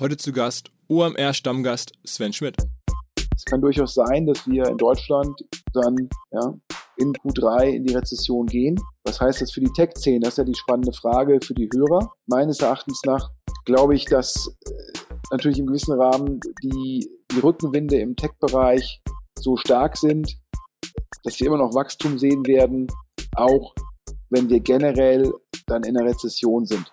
Heute zu Gast OMR-Stammgast Sven Schmidt. Es kann durchaus sein, dass wir in Deutschland dann ja, in Q3 in die Rezession gehen. Was heißt das für die Tech-Szene? Das ist ja die spannende Frage für die Hörer. Meines Erachtens nach glaube ich, dass äh, natürlich im gewissen Rahmen die, die Rückenwinde im Tech-Bereich so stark sind, dass wir immer noch Wachstum sehen werden, auch wenn wir generell dann in einer Rezession sind.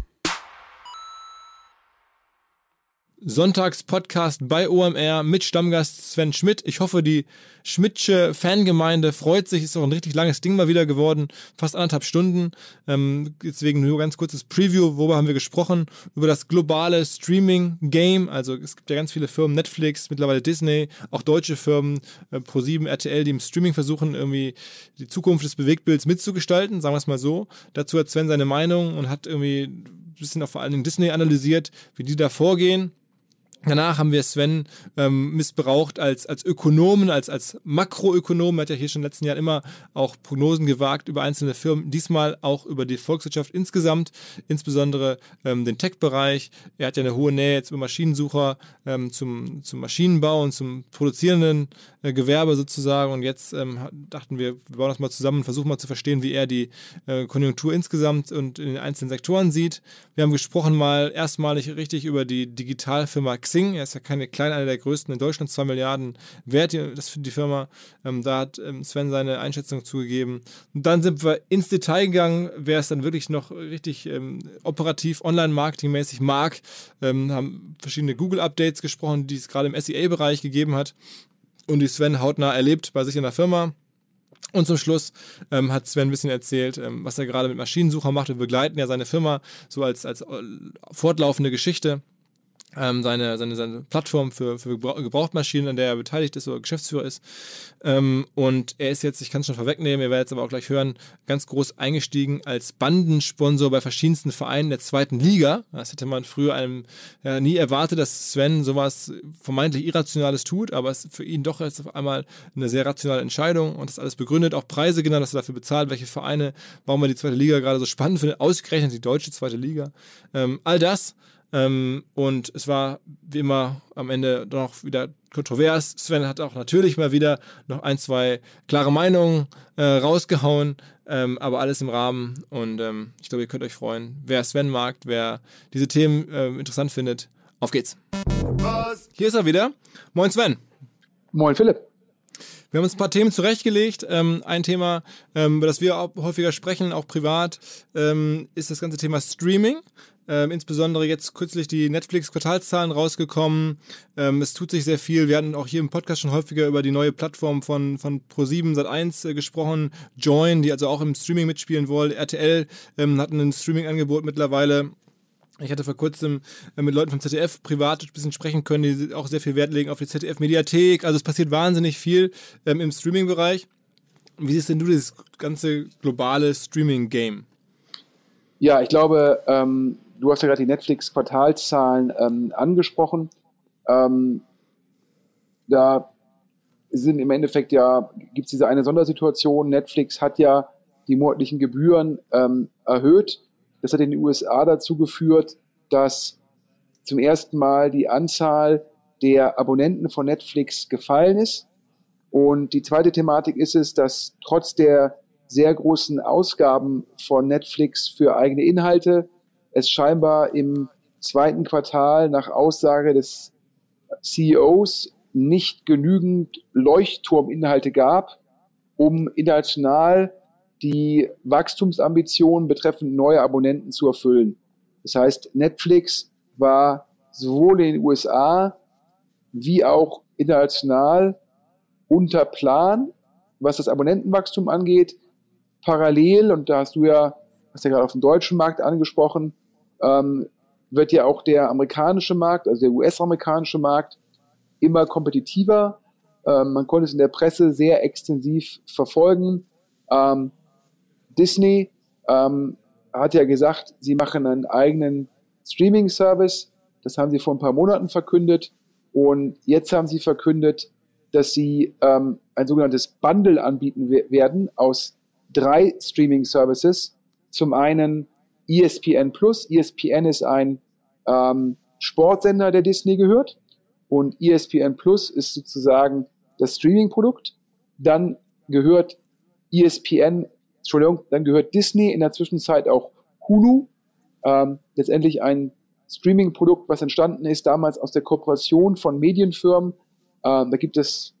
Sonntagspodcast bei OMR mit Stammgast Sven Schmidt. Ich hoffe, die Schmidtsche Fangemeinde freut sich. Ist auch ein richtig langes Ding mal wieder geworden. Fast anderthalb Stunden. Ähm, deswegen nur ganz kurzes Preview. Worüber haben wir gesprochen? Über das globale Streaming-Game. Also es gibt ja ganz viele Firmen, Netflix, mittlerweile Disney, auch deutsche Firmen, äh, Pro7, RTL, die im Streaming versuchen, irgendwie die Zukunft des Bewegtbilds mitzugestalten. Sagen wir es mal so. Dazu hat Sven seine Meinung und hat irgendwie ein bisschen auch vor allen Dingen Disney analysiert, wie die da vorgehen. Danach haben wir Sven ähm, missbraucht als, als Ökonomen, als, als Makroökonom. Er hat ja hier schon in den letzten Jahren immer auch Prognosen gewagt über einzelne Firmen, diesmal auch über die Volkswirtschaft insgesamt, insbesondere ähm, den Tech-Bereich. Er hat ja eine hohe Nähe über Maschinensucher ähm, zum, zum Maschinenbau und zum produzierenden äh, Gewerbe sozusagen. Und jetzt ähm, dachten wir, wir bauen das mal zusammen und versuchen mal zu verstehen, wie er die äh, Konjunktur insgesamt und in den einzelnen Sektoren sieht. Wir haben gesprochen mal erstmalig richtig über die Digitalfirma Xing. Er ist ja keine kleine, eine der größten in Deutschland, 2 Milliarden wert, das für die Firma. Ähm, da hat ähm, Sven seine Einschätzung zugegeben. Und dann sind wir ins Detail gegangen, wer es dann wirklich noch richtig ähm, operativ, online-marketingmäßig mag. Ähm, haben verschiedene Google-Updates gesprochen, die es gerade im SEA-Bereich gegeben hat und die Sven hautnah erlebt bei sich in der Firma. Und zum Schluss ähm, hat Sven ein bisschen erzählt, ähm, was er gerade mit Maschinensucher macht. Wir begleiten ja seine Firma so als, als äh, fortlaufende Geschichte ähm, seine, seine, seine Plattform für, für Gebrauchtmaschinen, an der er beteiligt ist oder Geschäftsführer ist. Ähm, und er ist jetzt, ich kann es schon vorwegnehmen, ihr werdet es aber auch gleich hören, ganz groß eingestiegen als Bandensponsor bei verschiedensten Vereinen der zweiten Liga. Das hätte man früher einem ja, nie erwartet, dass Sven sowas vermeintlich Irrationales tut, aber es ist für ihn doch jetzt auf einmal eine sehr rationale Entscheidung und das alles begründet, auch Preise genannt, dass er dafür bezahlt, welche Vereine, warum er die zweite Liga gerade so spannend findet, ausgerechnet die deutsche zweite Liga. Ähm, all das ähm, und es war wie immer am Ende noch wieder kontrovers. Sven hat auch natürlich mal wieder noch ein, zwei klare Meinungen äh, rausgehauen, ähm, aber alles im Rahmen. Und ähm, ich glaube, ihr könnt euch freuen. Wer Sven mag, wer diese Themen äh, interessant findet, auf geht's. Was? Hier ist er wieder. Moin Sven. Moin Philipp. Wir haben uns ein paar Themen zurechtgelegt. Ähm, ein Thema, ähm, über das wir auch häufiger sprechen, auch privat, ähm, ist das ganze Thema Streaming. Ähm, insbesondere jetzt kürzlich die Netflix-Quartalszahlen rausgekommen. Ähm, es tut sich sehr viel. Wir hatten auch hier im Podcast schon häufiger über die neue Plattform von, von Pro7 Sat1 äh, gesprochen. Join, die also auch im Streaming mitspielen wollen. RTL ähm, hat ein Streaming-Angebot mittlerweile. Ich hatte vor kurzem äh, mit Leuten vom ZDF privat ein bisschen sprechen können, die auch sehr viel Wert legen auf die ZDF-Mediathek. Also es passiert wahnsinnig viel ähm, im Streaming-Bereich. Wie siehst denn du das ganze globale Streaming-Game? Ja, ich glaube, ähm, du hast ja gerade die Netflix-Quartalszahlen ähm, angesprochen. Ähm, da sind im Endeffekt ja, gibt es diese eine Sondersituation. Netflix hat ja die monatlichen Gebühren ähm, erhöht. Das hat in den USA dazu geführt, dass zum ersten Mal die Anzahl der Abonnenten von Netflix gefallen ist. Und die zweite Thematik ist es, dass trotz der sehr großen Ausgaben von Netflix für eigene Inhalte es scheinbar im zweiten Quartal nach Aussage des CEOs nicht genügend Leuchtturminhalte gab, um international die Wachstumsambitionen betreffend neue Abonnenten zu erfüllen. Das heißt, Netflix war sowohl in den USA wie auch international unter Plan, was das Abonnentenwachstum angeht. Parallel, und da hast du ja, hast ja gerade auf dem deutschen Markt angesprochen, ähm, wird ja auch der amerikanische Markt, also der US-amerikanische Markt, immer kompetitiver. Ähm, man konnte es in der Presse sehr extensiv verfolgen. Ähm, Disney ähm, hat ja gesagt, sie machen einen eigenen Streaming-Service. Das haben sie vor ein paar Monaten verkündet. Und jetzt haben sie verkündet, dass sie ähm, ein sogenanntes Bundle anbieten werden aus drei Streaming-Services. Zum einen ESPN Plus. ESPN ist ein ähm, Sportsender, der Disney gehört. Und ESPN Plus ist sozusagen das Streaming-Produkt. Dann gehört ESPN, Entschuldigung, dann gehört Disney in der Zwischenzeit auch Hulu. Ähm, letztendlich ein Streaming-Produkt, was entstanden ist damals aus der Kooperation von Medienfirmen. Ähm, da gibt es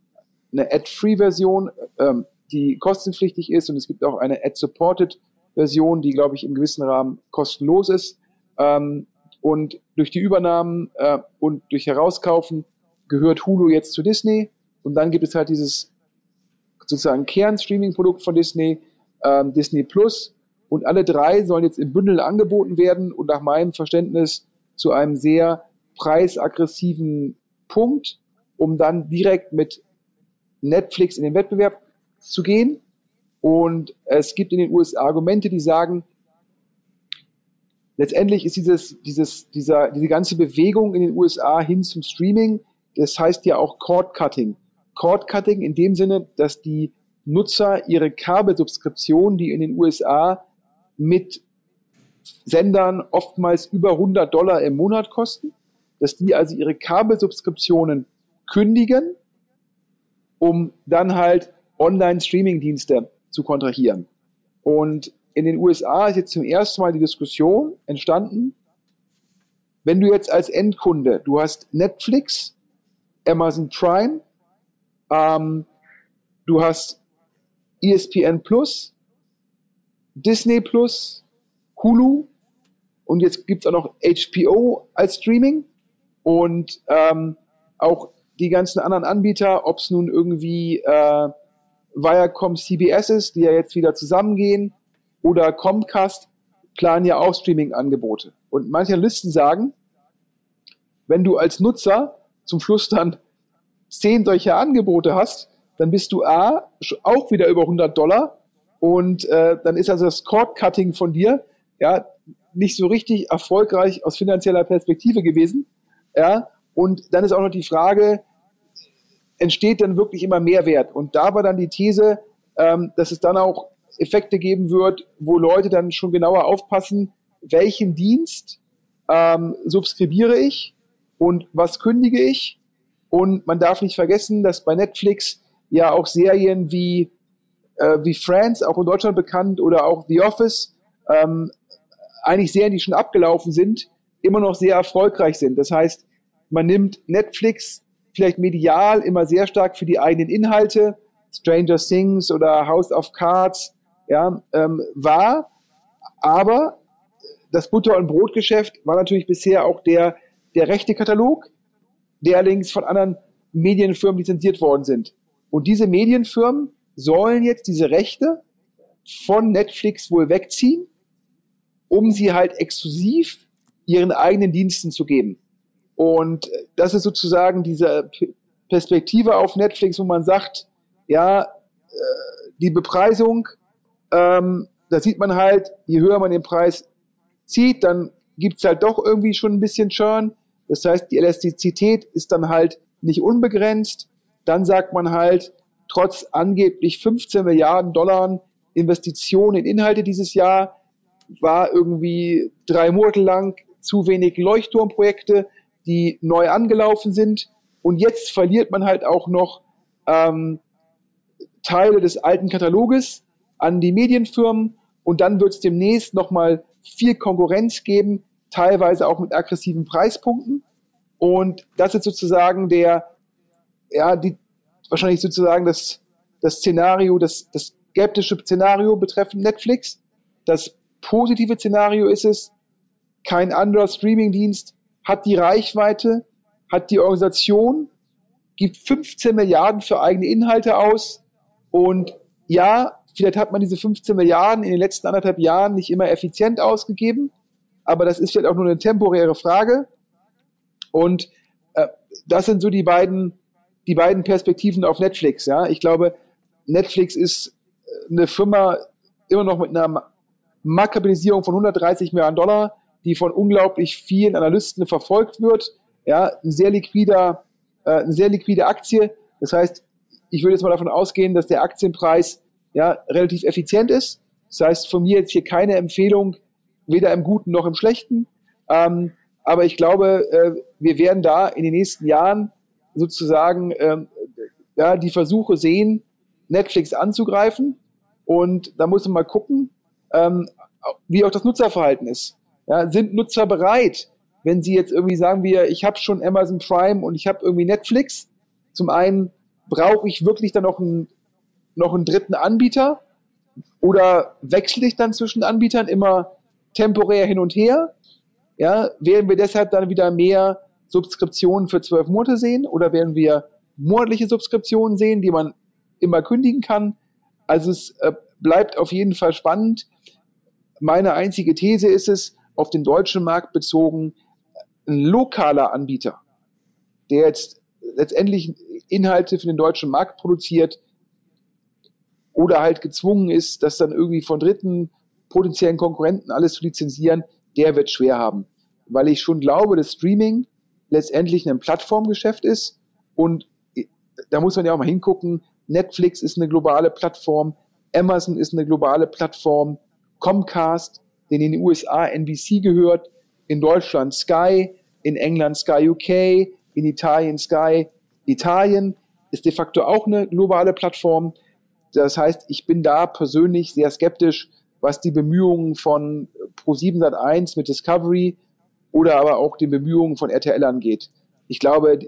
eine Ad-Free-Version, ähm, die kostenpflichtig ist und es gibt auch eine Ad-Supported-Version, die, glaube ich, im gewissen Rahmen kostenlos ist. Ähm, und durch die Übernahmen äh, und durch Herauskaufen gehört Hulu jetzt zu Disney. Und dann gibt es halt dieses sozusagen Kern-Streaming-Produkt von Disney, ähm, Disney Plus. Und alle drei sollen jetzt im Bündel angeboten werden und nach meinem Verständnis zu einem sehr preisaggressiven Punkt, um dann direkt mit Netflix in den Wettbewerb zu gehen. Und es gibt in den USA Argumente, die sagen, letztendlich ist dieses, dieses, dieser, diese ganze Bewegung in den USA hin zum Streaming, das heißt ja auch Cord Cutting. Cord Cutting in dem Sinne, dass die Nutzer ihre Kabelsubskription, die in den USA mit Sendern oftmals über 100 Dollar im Monat kosten, dass die also ihre Kabelsubskriptionen kündigen, um dann halt Online-Streaming-Dienste zu kontrahieren. Und in den USA ist jetzt zum ersten Mal die Diskussion entstanden, wenn du jetzt als Endkunde, du hast Netflix, Amazon Prime, ähm, du hast ESPN Plus, Disney Plus, Hulu und jetzt gibt es auch noch HBO als Streaming und ähm, auch die ganzen anderen Anbieter, ob es nun irgendwie äh, Viacom CBS ist, die ja jetzt wieder zusammengehen, oder Comcast planen ja auch Streaming-Angebote. Und manche Listen sagen, wenn du als Nutzer zum Schluss dann zehn solcher Angebote hast, dann bist du A, auch wieder über 100 Dollar und äh, dann ist also das Cord-Cutting von dir ja nicht so richtig erfolgreich aus finanzieller Perspektive gewesen. Ja, und dann ist auch noch die Frage, entsteht dann wirklich immer Mehrwert? Und da war dann die These, ähm, dass es dann auch Effekte geben wird, wo Leute dann schon genauer aufpassen, welchen Dienst ähm, subskribiere ich und was kündige ich. Und man darf nicht vergessen, dass bei Netflix ja auch Serien wie, äh, wie Friends, auch in Deutschland bekannt, oder auch The Office, ähm, eigentlich Serien, die schon abgelaufen sind, immer noch sehr erfolgreich sind. Das heißt, man nimmt Netflix vielleicht medial immer sehr stark für die eigenen Inhalte, Stranger Things oder House of Cards, ja, ähm, war. Aber das Butter- und Brotgeschäft war natürlich bisher auch der, der rechte Katalog, der allerdings von anderen Medienfirmen lizenziert worden sind. Und diese Medienfirmen sollen jetzt diese Rechte von Netflix wohl wegziehen, um sie halt exklusiv ihren eigenen Diensten zu geben. Und das ist sozusagen diese Perspektive auf Netflix, wo man sagt, ja, äh, die Bepreisung ähm, da sieht man halt, je höher man den Preis zieht, dann gibt's halt doch irgendwie schon ein bisschen Churn. Das heißt, die Elastizität ist dann halt nicht unbegrenzt. Dann sagt man halt, trotz angeblich 15 Milliarden Dollar Investitionen in Inhalte dieses Jahr, war irgendwie drei Monate lang zu wenig Leuchtturmprojekte, die neu angelaufen sind. Und jetzt verliert man halt auch noch ähm, Teile des alten Kataloges, an die Medienfirmen und dann wird es demnächst nochmal viel Konkurrenz geben, teilweise auch mit aggressiven Preispunkten. Und das ist sozusagen der, ja, die, wahrscheinlich sozusagen das, das Szenario, das, das skeptische Szenario betreffend Netflix. Das positive Szenario ist es, kein anderer Streamingdienst hat die Reichweite, hat die Organisation, gibt 15 Milliarden für eigene Inhalte aus und ja, Vielleicht hat man diese 15 Milliarden in den letzten anderthalb Jahren nicht immer effizient ausgegeben, aber das ist vielleicht auch nur eine temporäre Frage. Und äh, das sind so die beiden, die beiden Perspektiven auf Netflix. Ja, ich glaube, Netflix ist äh, eine Firma immer noch mit einer Marktkapitalisierung von 130 Milliarden Dollar, die von unglaublich vielen Analysten verfolgt wird. Ja, ein sehr liquider, äh, eine sehr liquide Aktie. Das heißt, ich würde jetzt mal davon ausgehen, dass der Aktienpreis ja relativ effizient ist. Das heißt, von mir jetzt hier keine Empfehlung, weder im Guten noch im Schlechten. Ähm, aber ich glaube, äh, wir werden da in den nächsten Jahren sozusagen ähm, ja, die Versuche sehen, Netflix anzugreifen. Und da muss man mal gucken, ähm, wie auch das Nutzerverhalten ist. Ja, sind Nutzer bereit, wenn sie jetzt irgendwie sagen wir, ich habe schon Amazon Prime und ich habe irgendwie Netflix. Zum einen brauche ich wirklich dann noch einen, noch einen dritten Anbieter oder wechsle ich dann zwischen Anbietern immer temporär hin und her? Ja, werden wir deshalb dann wieder mehr Subskriptionen für zwölf Monate sehen oder werden wir monatliche Subskriptionen sehen, die man immer kündigen kann? Also es äh, bleibt auf jeden Fall spannend. Meine einzige These ist es, auf den deutschen Markt bezogen, ein lokaler Anbieter, der jetzt letztendlich Inhalte für den deutschen Markt produziert oder halt gezwungen ist, das dann irgendwie von dritten potenziellen Konkurrenten alles zu lizenzieren, der wird schwer haben. Weil ich schon glaube, dass Streaming letztendlich ein Plattformgeschäft ist und da muss man ja auch mal hingucken. Netflix ist eine globale Plattform, Amazon ist eine globale Plattform, Comcast, den in den USA NBC gehört, in Deutschland Sky, in England Sky UK, in Italien Sky Italien ist de facto auch eine globale Plattform. Das heißt, ich bin da persönlich sehr skeptisch, was die Bemühungen von Pro7 Sat1 mit Discovery oder aber auch den Bemühungen von RTL angeht. Ich glaube,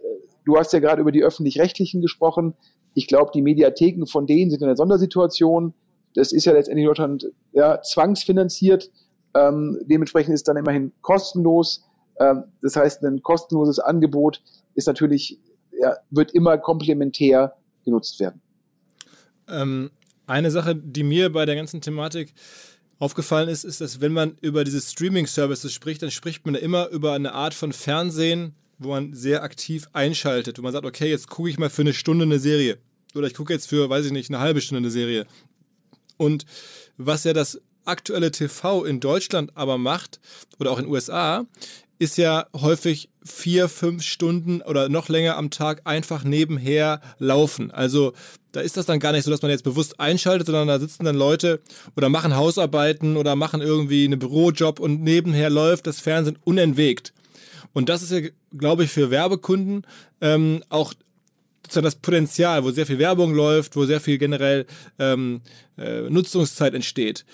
du hast ja gerade über die öffentlich-rechtlichen gesprochen. Ich glaube, die Mediatheken von denen sind in einer Sondersituation. Das ist ja letztendlich in Deutschland ja, zwangsfinanziert. Ähm, dementsprechend ist dann immerhin kostenlos. Ähm, das heißt, ein kostenloses Angebot ist natürlich, ja, wird immer komplementär genutzt werden. Ähm, eine Sache, die mir bei der ganzen Thematik aufgefallen ist, ist, dass wenn man über diese Streaming-Services spricht, dann spricht man immer über eine Art von Fernsehen, wo man sehr aktiv einschaltet, wo man sagt, okay, jetzt gucke ich mal für eine Stunde eine Serie. Oder ich gucke jetzt für, weiß ich nicht, eine halbe Stunde eine Serie. Und was ja das aktuelle TV in Deutschland aber macht, oder auch in den USA, ist ja häufig vier, fünf Stunden oder noch länger am Tag einfach nebenher laufen. Also da ist das dann gar nicht so, dass man jetzt bewusst einschaltet, sondern da sitzen dann Leute oder machen Hausarbeiten oder machen irgendwie einen Bürojob und nebenher läuft das Fernsehen unentwegt. Und das ist ja, glaube ich, für Werbekunden ähm, auch sozusagen das Potenzial, wo sehr viel Werbung läuft, wo sehr viel generell ähm, äh, Nutzungszeit entsteht.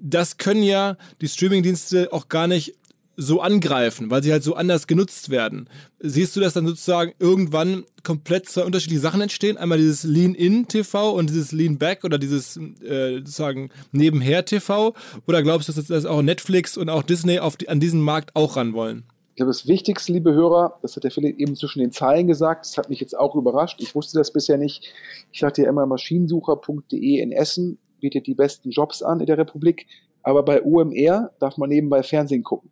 Das können ja die Streamingdienste auch gar nicht so angreifen, weil sie halt so anders genutzt werden. Siehst du, dass dann sozusagen irgendwann komplett zwei unterschiedliche Sachen entstehen? Einmal dieses Lean-In-TV und dieses Lean-Back oder dieses äh, sozusagen Nebenher-TV? Oder glaubst du, dass auch Netflix und auch Disney auf die, an diesen Markt auch ran wollen? Ich glaube, das Wichtigste, liebe Hörer, das hat der Philipp eben zwischen den Zeilen gesagt, das hat mich jetzt auch überrascht. Ich wusste das bisher nicht. Ich dachte ja immer, maschinensucher.de in Essen bietet die besten Jobs an in der Republik. Aber bei OMR darf man nebenbei Fernsehen gucken.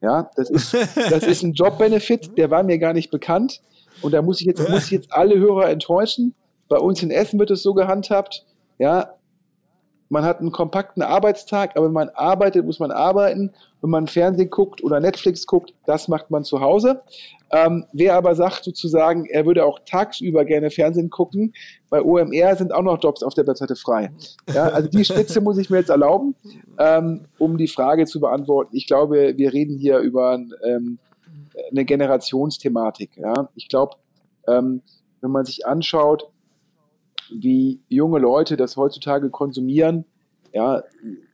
Ja, das ist, das ist ein Job-Benefit, der war mir gar nicht bekannt. Und da muss ich jetzt, muss ich jetzt alle Hörer enttäuschen. Bei uns in Essen wird es so gehandhabt. Ja, man hat einen kompakten Arbeitstag, aber wenn man arbeitet, muss man arbeiten. Wenn man Fernsehen guckt oder Netflix guckt, das macht man zu Hause. Ähm, wer aber sagt sozusagen, er würde auch tagsüber gerne Fernsehen gucken, bei OMR sind auch noch Jobs auf der Webseite frei. Ja, also die Spitze muss ich mir jetzt erlauben, ähm, um die Frage zu beantworten. Ich glaube, wir reden hier über ähm, eine Generationsthematik. Ja. Ich glaube, ähm, wenn man sich anschaut, wie junge Leute das heutzutage konsumieren, ja,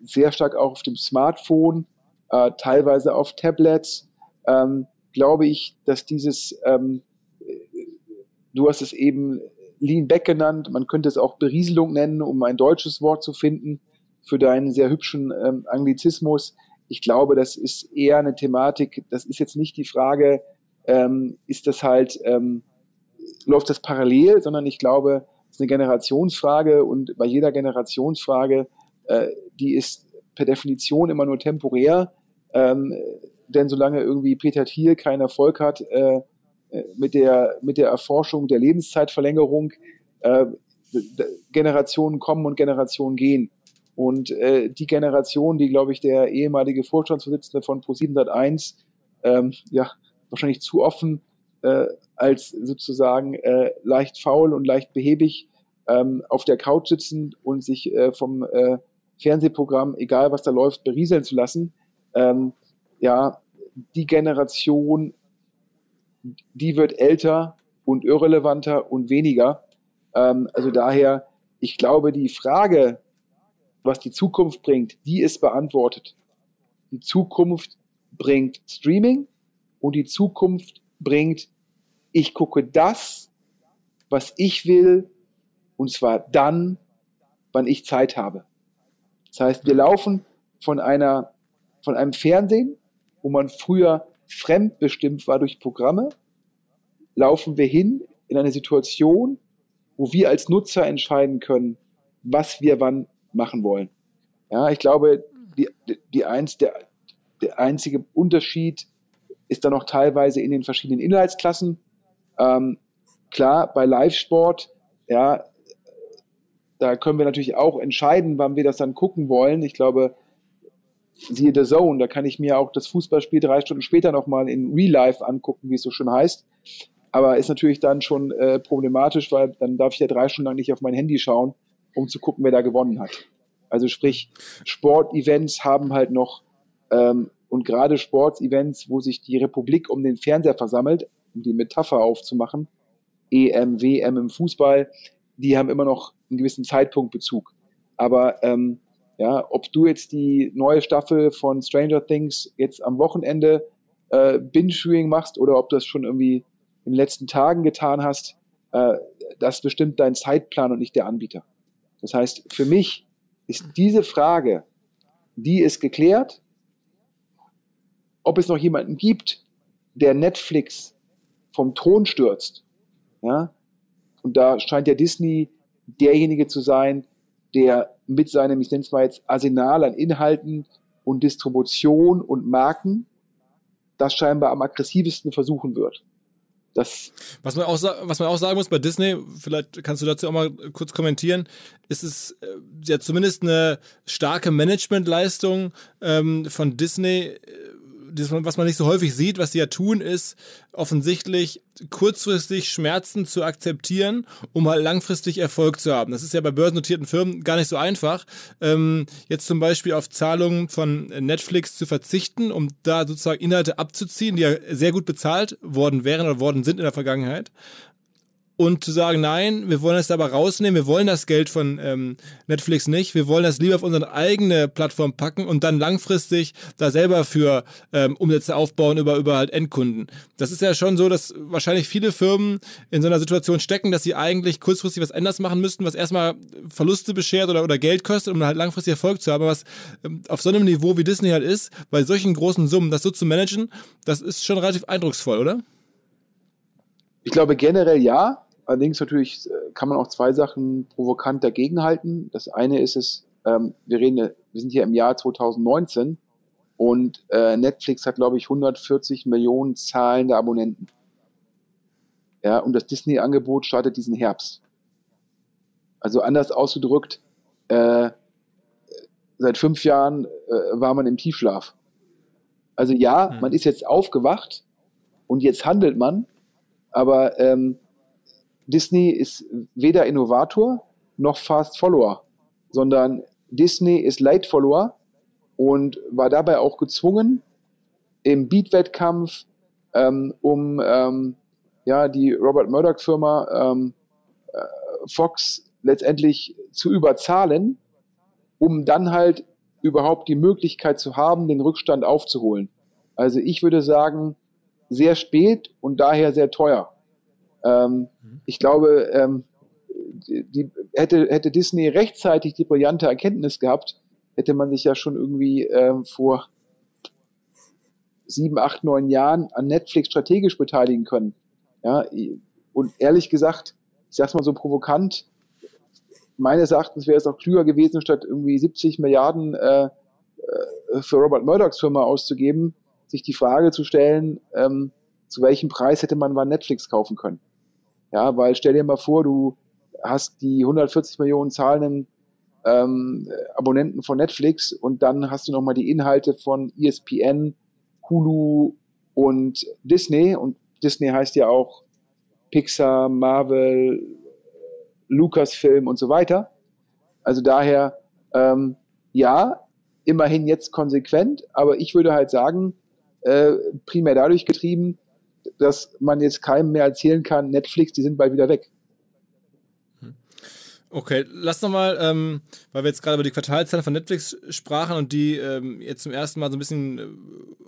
sehr stark auch auf dem Smartphone, äh, teilweise auf Tablets, ähm, glaube ich, dass dieses, ähm, du hast es eben Lean Back genannt, man könnte es auch Berieselung nennen, um ein deutsches Wort zu finden für deinen sehr hübschen ähm, Anglizismus. Ich glaube, das ist eher eine Thematik, das ist jetzt nicht die Frage, ähm, ist das halt, ähm, läuft das parallel, sondern ich glaube, ist eine Generationsfrage und bei jeder Generationsfrage, äh, die ist per Definition immer nur temporär. Ähm, denn solange irgendwie Peter Thiel keinen Erfolg hat äh, äh, mit, der, mit der Erforschung der Lebenszeitverlängerung, äh, Generationen kommen und Generationen gehen. Und äh, die Generation, die, glaube ich, der ehemalige Vorstandsvorsitzende von Pro701 ähm, ja, wahrscheinlich zu offen äh, als sozusagen äh, leicht faul und leicht behäbig ähm, auf der Couch sitzen und sich äh, vom äh, Fernsehprogramm, egal was da läuft, berieseln zu lassen. Ähm, ja, die Generation, die wird älter und irrelevanter und weniger. Ähm, also daher, ich glaube, die Frage, was die Zukunft bringt, die ist beantwortet. Die Zukunft bringt Streaming und die Zukunft bringt, ich gucke das, was ich will, und zwar dann, wann ich Zeit habe. Das heißt, wir laufen von einer, von einem Fernsehen, wo man früher fremdbestimmt war durch Programme, laufen wir hin in eine Situation, wo wir als Nutzer entscheiden können, was wir wann machen wollen. Ja, ich glaube, die, die eins, der, der einzige Unterschied ist dann noch teilweise in den verschiedenen Inhaltsklassen. Ähm, klar, bei Live-Sport, ja, da können wir natürlich auch entscheiden, wann wir das dann gucken wollen. Ich glaube, siehe The Zone, da kann ich mir auch das Fußballspiel drei Stunden später nochmal in Real Life angucken, wie es so schön heißt. Aber ist natürlich dann schon äh, problematisch, weil dann darf ich ja drei Stunden lang nicht auf mein Handy schauen, um zu gucken, wer da gewonnen hat. Also sprich, Sportevents haben halt noch, ähm, und gerade Sportevents, wo sich die Republik um den Fernseher versammelt, um die Metapher aufzumachen, EM, WM im Fußball, die haben immer noch einen gewissen Zeitpunktbezug. Aber ähm, ja, ob du jetzt die neue Staffel von Stranger Things jetzt am Wochenende äh, Binge-Viewing machst oder ob du das schon irgendwie in den letzten Tagen getan hast, äh, das bestimmt dein Zeitplan und nicht der Anbieter. Das heißt, für mich ist diese Frage, die ist geklärt. Ob es noch jemanden gibt, der Netflix vom Thron stürzt, ja, und da scheint ja Disney derjenige zu sein, der mit seinem, ich nenne es mal jetzt, Arsenal an Inhalten und Distribution und Marken das scheinbar am aggressivsten versuchen wird. Das was, man auch, was man auch sagen muss bei Disney, vielleicht kannst du dazu auch mal kurz kommentieren, ist es äh, ja zumindest eine starke Managementleistung ähm, von Disney, äh, das, was man nicht so häufig sieht, was sie ja tun, ist offensichtlich kurzfristig Schmerzen zu akzeptieren, um halt langfristig Erfolg zu haben. Das ist ja bei börsennotierten Firmen gar nicht so einfach, ähm, jetzt zum Beispiel auf Zahlungen von Netflix zu verzichten, um da sozusagen Inhalte abzuziehen, die ja sehr gut bezahlt worden wären oder worden sind in der Vergangenheit und zu sagen, nein, wir wollen das aber rausnehmen, wir wollen das Geld von ähm, Netflix nicht, wir wollen das lieber auf unsere eigene Plattform packen und dann langfristig da selber für ähm, Umsätze aufbauen über, über halt Endkunden. Das ist ja schon so, dass wahrscheinlich viele Firmen in so einer Situation stecken, dass sie eigentlich kurzfristig was anders machen müssten, was erstmal Verluste beschert oder, oder Geld kostet, um halt langfristig Erfolg zu haben. Was ähm, auf so einem Niveau wie Disney halt ist, bei solchen großen Summen, das so zu managen, das ist schon relativ eindrucksvoll, oder? Ich glaube generell ja. Allerdings natürlich äh, kann man auch zwei Sachen provokant dagegenhalten. Das eine ist es, ähm, wir reden, wir sind hier im Jahr 2019 und äh, Netflix hat, glaube ich, 140 Millionen zahlende Abonnenten. Ja, und das Disney-Angebot startet diesen Herbst. Also anders ausgedrückt, äh, seit fünf Jahren äh, war man im Tiefschlaf. Also ja, mhm. man ist jetzt aufgewacht und jetzt handelt man, aber ähm, Disney ist weder Innovator noch Fast Follower, sondern Disney ist Light Follower und war dabei auch gezwungen, im Beat-Wettkampf ähm, um ähm, ja, die Robert Murdoch-Firma ähm, äh, Fox letztendlich zu überzahlen, um dann halt überhaupt die Möglichkeit zu haben, den Rückstand aufzuholen. Also ich würde sagen, sehr spät und daher sehr teuer. Ähm, mhm. Ich glaube, ähm, die, hätte, hätte Disney rechtzeitig die brillante Erkenntnis gehabt, hätte man sich ja schon irgendwie ähm, vor sieben, acht, neun Jahren an Netflix strategisch beteiligen können. Ja, und ehrlich gesagt, ich sag's mal so provokant, meines Erachtens wäre es auch klüger gewesen, statt irgendwie 70 Milliarden äh, äh, für Robert Murdochs Firma auszugeben, sich die Frage zu stellen, ähm, zu welchem Preis hätte man mal Netflix kaufen können. Ja, weil stell dir mal vor, du hast die 140 Millionen zahlenden ähm, Abonnenten von Netflix und dann hast du nochmal die Inhalte von ESPN, Hulu und Disney und Disney heißt ja auch Pixar, Marvel, Lucasfilm und so weiter. Also daher, ähm, ja, immerhin jetzt konsequent, aber ich würde halt sagen, äh, primär dadurch getrieben, dass man jetzt keinem mehr erzählen kann, Netflix, die sind bald wieder weg. Okay, lass noch mal, ähm, weil wir jetzt gerade über die Quartalzahlen von Netflix sprachen und die ähm, jetzt zum ersten Mal so ein bisschen, äh,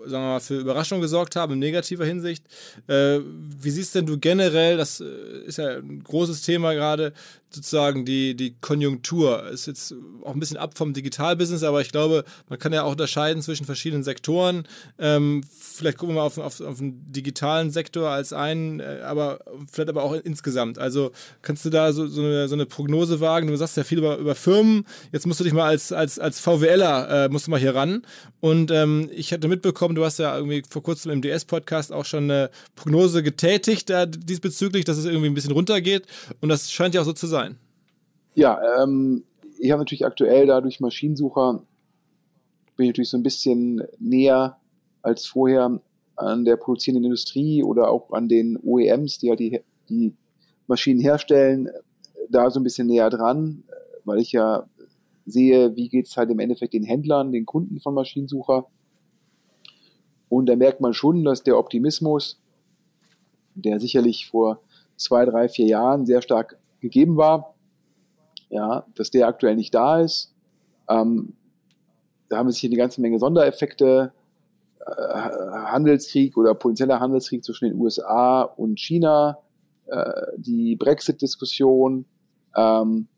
sagen wir mal, für Überraschung gesorgt haben in negativer Hinsicht. Äh, wie siehst denn du generell, das äh, ist ja ein großes Thema gerade, sozusagen die, die Konjunktur. Ist jetzt auch ein bisschen ab vom Digitalbusiness, aber ich glaube, man kann ja auch unterscheiden zwischen verschiedenen Sektoren. Ähm, vielleicht gucken wir mal auf, auf, auf den digitalen Sektor als einen, äh, aber vielleicht aber auch insgesamt. Also kannst du da so, so, eine, so eine Prognose wagen? Du sagst ja viel über, über Firmen. Jetzt musst du dich mal als, als, als VWLer äh, musst du mal hier ran. Und ähm, ich hatte mitbekommen, du hast ja irgendwie vor kurzem im DS-Podcast auch schon eine Prognose getätigt da, diesbezüglich, dass es irgendwie ein bisschen runtergeht. Und das scheint ja auch so zu sein. Ja, ähm, ich habe natürlich aktuell dadurch Maschinensucher, bin ich natürlich so ein bisschen näher als vorher an der produzierenden Industrie oder auch an den OEMs, die ja die, die Maschinen herstellen, da so ein bisschen näher dran, weil ich ja sehe, wie geht es halt im Endeffekt den Händlern, den Kunden von Maschinensucher. Und da merkt man schon, dass der Optimismus, der sicherlich vor zwei, drei, vier Jahren sehr stark gegeben war, ja, dass der aktuell nicht da ist. Ähm, da haben wir sicher eine ganze Menge Sondereffekte, äh, Handelskrieg oder potenzieller Handelskrieg zwischen den USA und China, äh, die Brexit-Diskussion, ähm,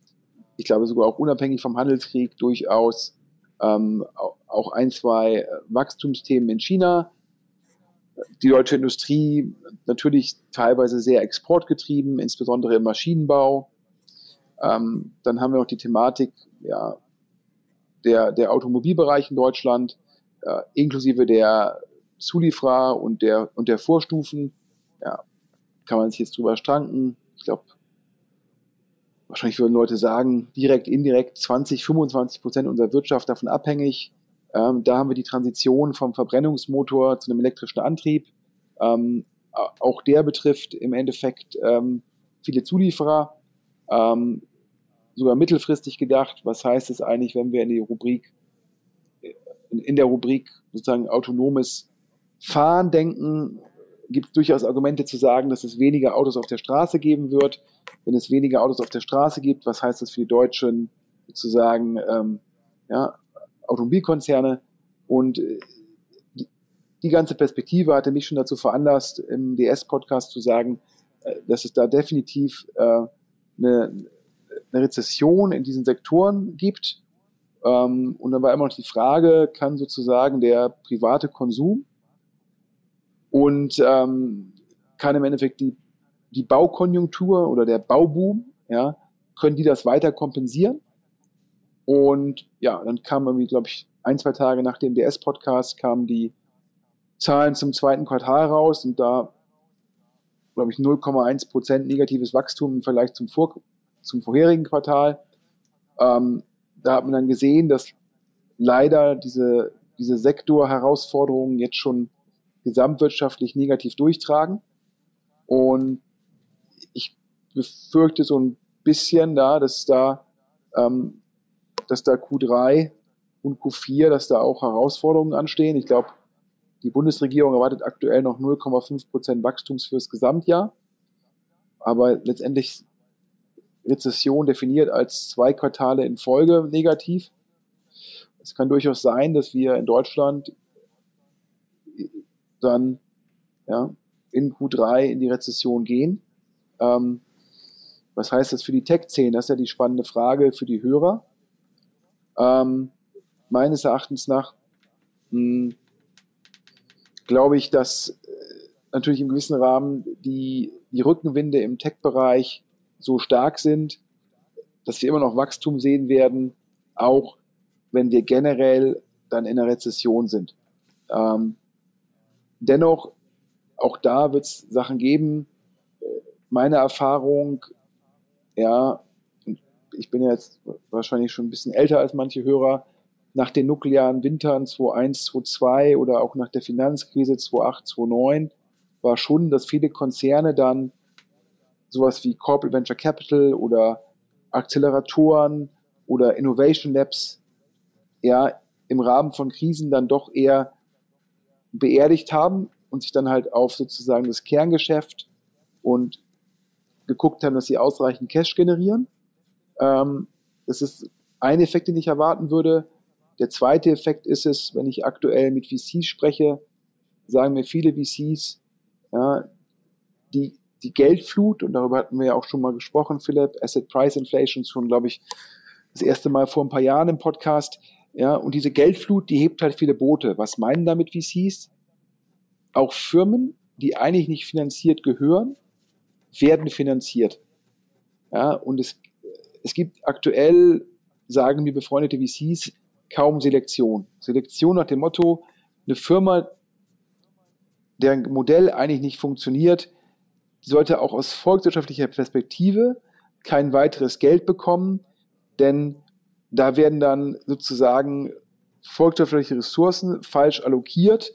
ich glaube sogar auch unabhängig vom Handelskrieg durchaus ähm, auch ein, zwei Wachstumsthemen in China. Die deutsche Industrie natürlich teilweise sehr exportgetrieben, insbesondere im Maschinenbau. Ähm, dann haben wir noch die Thematik ja, der, der Automobilbereich in Deutschland, äh, inklusive der Zulieferer und der, und der Vorstufen. Ja, kann man sich jetzt drüber stranken. Ich glaube, wahrscheinlich würden Leute sagen, direkt, indirekt 20, 25 Prozent unserer Wirtschaft davon abhängig. Ähm, da haben wir die Transition vom Verbrennungsmotor zu einem elektrischen Antrieb. Ähm, auch der betrifft im Endeffekt ähm, viele Zulieferer. Ähm, sogar mittelfristig gedacht, was heißt es eigentlich, wenn wir in die Rubrik, in der Rubrik sozusagen autonomes Fahren denken, gibt es durchaus Argumente zu sagen, dass es weniger Autos auf der Straße geben wird. Wenn es weniger Autos auf der Straße gibt, was heißt das für die deutschen sozusagen ähm, ja, Automobilkonzerne? Und äh, die, die ganze Perspektive hatte mich schon dazu veranlasst, im DS-Podcast zu sagen, äh, dass es da definitiv äh, eine, eine Rezession in diesen Sektoren gibt. Ähm, und dann war immer noch die Frage, kann sozusagen der private Konsum und ähm, kann im Endeffekt die, die Baukonjunktur oder der Bauboom, ja, können die das weiter kompensieren? Und ja, dann kam irgendwie, glaube ich, ein, zwei Tage nach dem DS-Podcast kamen die Zahlen zum zweiten Quartal raus und da, glaube ich, 0,1 Prozent negatives Wachstum im Vergleich zum Vor zum vorherigen Quartal. Ähm, da hat man dann gesehen, dass leider diese, diese Sektorherausforderungen jetzt schon gesamtwirtschaftlich negativ durchtragen. Und ich befürchte so ein bisschen da, dass da, ähm, dass da Q3 und Q4, dass da auch Herausforderungen anstehen. Ich glaube, die Bundesregierung erwartet aktuell noch 0,5 Prozent Wachstums fürs Gesamtjahr. Aber letztendlich Rezession definiert als zwei Quartale in Folge negativ. Es kann durchaus sein, dass wir in Deutschland dann ja, in Q3 in die Rezession gehen. Ähm, was heißt das für die Tech-Szene? Das ist ja die spannende Frage für die Hörer. Ähm, meines Erachtens nach hm, glaube ich, dass äh, natürlich im gewissen Rahmen die, die Rückenwinde im Tech-Bereich so stark sind, dass wir immer noch Wachstum sehen werden, auch wenn wir generell dann in einer Rezession sind. Ähm, dennoch, auch da wird es Sachen geben. Meine Erfahrung, ja, ich bin jetzt wahrscheinlich schon ein bisschen älter als manche Hörer, nach den nuklearen Wintern 2001, 2002 oder auch nach der Finanzkrise 2008, 2009 war schon, dass viele Konzerne dann sowas wie Corporate Venture Capital oder Acceleratoren oder Innovation Labs ja im Rahmen von Krisen dann doch eher beerdigt haben und sich dann halt auf sozusagen das Kerngeschäft und geguckt haben, dass sie ausreichend Cash generieren. Ähm, das ist ein Effekt, den ich erwarten würde. Der zweite Effekt ist es, wenn ich aktuell mit VCs spreche, sagen mir viele VCs, ja, die, die Geldflut, und darüber hatten wir ja auch schon mal gesprochen, Philipp, Asset Price Inflation, schon, glaube ich, das erste Mal vor ein paar Jahren im Podcast. Ja, und diese Geldflut, die hebt halt viele Boote. Was meinen damit VCs? Auch Firmen, die eigentlich nicht finanziert gehören, werden finanziert. Ja, und es, es gibt aktuell, sagen mir befreundete VCs, kaum Selektion. Selektion nach dem Motto, eine Firma, deren Modell eigentlich nicht funktioniert, sollte auch aus volkswirtschaftlicher Perspektive kein weiteres Geld bekommen, denn da werden dann sozusagen volkswirtschaftliche Ressourcen falsch allokiert,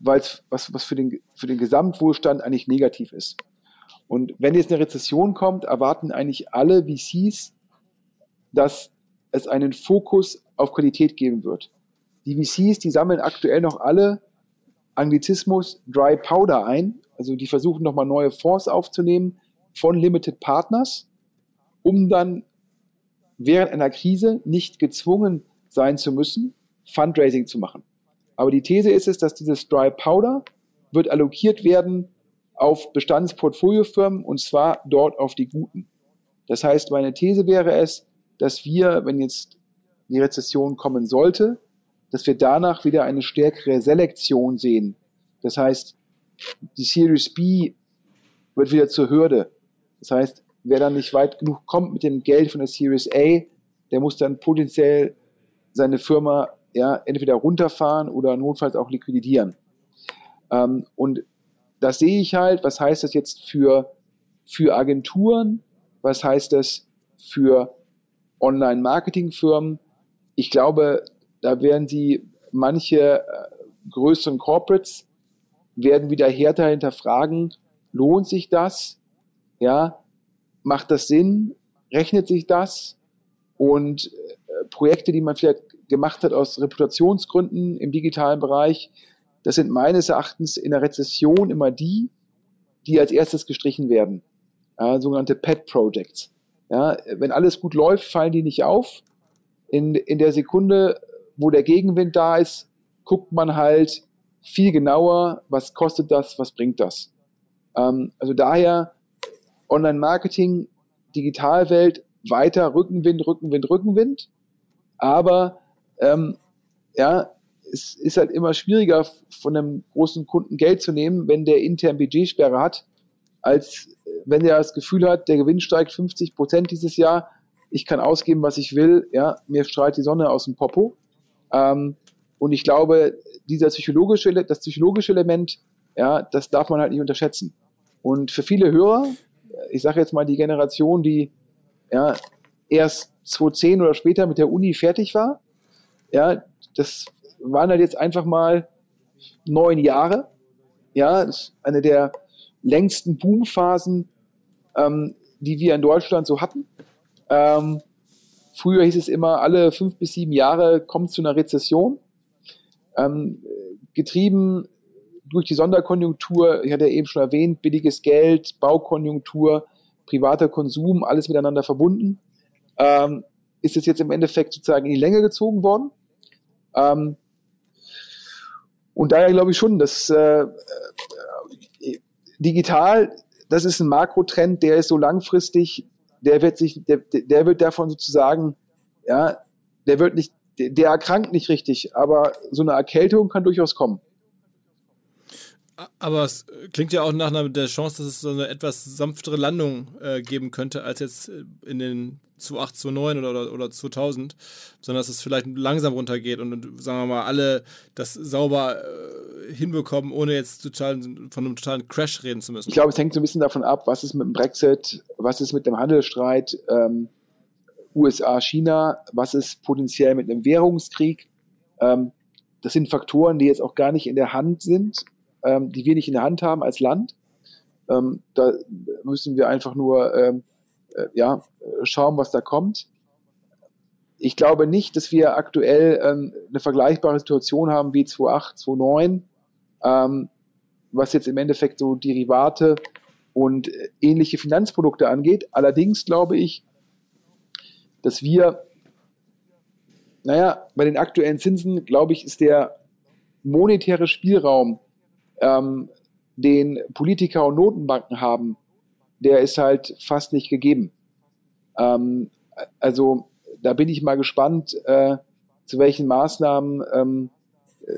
weil es was, was für den, für den Gesamtwohlstand eigentlich negativ ist. Und wenn jetzt eine Rezession kommt, erwarten eigentlich alle VCs, dass es einen Fokus auf Qualität geben wird. Die VCs, die sammeln aktuell noch alle Anglizismus Dry Powder ein. Also die versuchen nochmal neue Fonds aufzunehmen von Limited Partners, um dann während einer Krise nicht gezwungen sein zu müssen, Fundraising zu machen. Aber die These ist es, dass dieses Dry Powder wird allokiert werden auf Bestandsportfoliofirmen und zwar dort auf die guten. Das heißt, meine These wäre es, dass wir, wenn jetzt die Rezession kommen sollte, dass wir danach wieder eine stärkere Selektion sehen. Das heißt, die Series B wird wieder zur Hürde. Das heißt, wer dann nicht weit genug kommt mit dem Geld von der Series A, der muss dann potenziell seine Firma ja, entweder runterfahren oder notfalls auch liquidieren. Ähm, und das sehe ich halt. Was heißt das jetzt für, für Agenturen? Was heißt das für Online-Marketing-Firmen? Ich glaube, da werden sie manche äh, größeren Corporates werden wieder härter hinterfragen, lohnt sich das? Ja, macht das Sinn? Rechnet sich das? Und äh, Projekte, die man vielleicht gemacht hat aus Reputationsgründen im digitalen Bereich, das sind meines Erachtens in der Rezession immer die, die als erstes gestrichen werden. Ja, sogenannte Pet Projects. Ja, wenn alles gut läuft, fallen die nicht auf. In, in der Sekunde, wo der Gegenwind da ist, guckt man halt viel genauer, was kostet das, was bringt das. Ähm, also daher Online-Marketing, Digitalwelt, weiter Rückenwind, Rückenwind, Rückenwind. Aber ähm, ja, es ist halt immer schwieriger, von einem großen Kunden Geld zu nehmen, wenn der intern Budgetsperre hat, als wenn er das Gefühl hat, der Gewinn steigt 50 Prozent dieses Jahr, ich kann ausgeben, was ich will, ja, mir strahlt die Sonne aus dem Popo. Ähm, und ich glaube, dieser psychologische, das psychologische Element, ja, das darf man halt nicht unterschätzen. Und für viele Hörer, ich sage jetzt mal die Generation, die ja, erst 2010 oder später mit der Uni fertig war, ja, das waren halt jetzt einfach mal neun Jahre. Ja, eine der längsten Boomphasen, ähm, die wir in Deutschland so hatten. Ähm, früher hieß es immer, alle fünf bis sieben Jahre kommt zu einer Rezession. Ähm, getrieben durch die Sonderkonjunktur, ich hatte ja eben schon erwähnt, billiges Geld, Baukonjunktur, privater Konsum, alles miteinander verbunden, ähm, ist es jetzt im Endeffekt sozusagen in die Länge gezogen worden. Ähm, und daher glaube ich schon, dass äh, äh, digital, das ist ein Makrotrend, der ist so langfristig, der wird sich, der, der wird davon sozusagen, ja, der wird nicht, der, der erkrankt nicht richtig, aber so eine Erkältung kann durchaus kommen. Aber es klingt ja auch nach der Chance, dass es so eine etwas sanftere Landung äh, geben könnte, als jetzt äh, in den 2008, 2009 oder, oder, oder 2000, sondern dass es vielleicht langsam runtergeht und, und sagen wir mal, alle das sauber äh, hinbekommen, ohne jetzt total, von einem totalen Crash reden zu müssen. Ich glaube, es hängt so ein bisschen davon ab, was ist mit dem Brexit, was ist mit dem Handelsstreit ähm, USA, China, was ist potenziell mit einem Währungskrieg. Ähm, das sind Faktoren, die jetzt auch gar nicht in der Hand sind ähm, die wir nicht in der Hand haben als Land. Ähm, da müssen wir einfach nur ähm, äh, ja, schauen, was da kommt. Ich glaube nicht, dass wir aktuell ähm, eine vergleichbare Situation haben wie 2008, 2009, ähm, was jetzt im Endeffekt so Derivate und ähnliche Finanzprodukte angeht. Allerdings glaube ich, dass wir, naja, bei den aktuellen Zinsen, glaube ich, ist der monetäre Spielraum, ähm, den Politiker und Notenbanken haben, der ist halt fast nicht gegeben. Ähm, also da bin ich mal gespannt, äh, zu welchen Maßnahmen ähm, äh,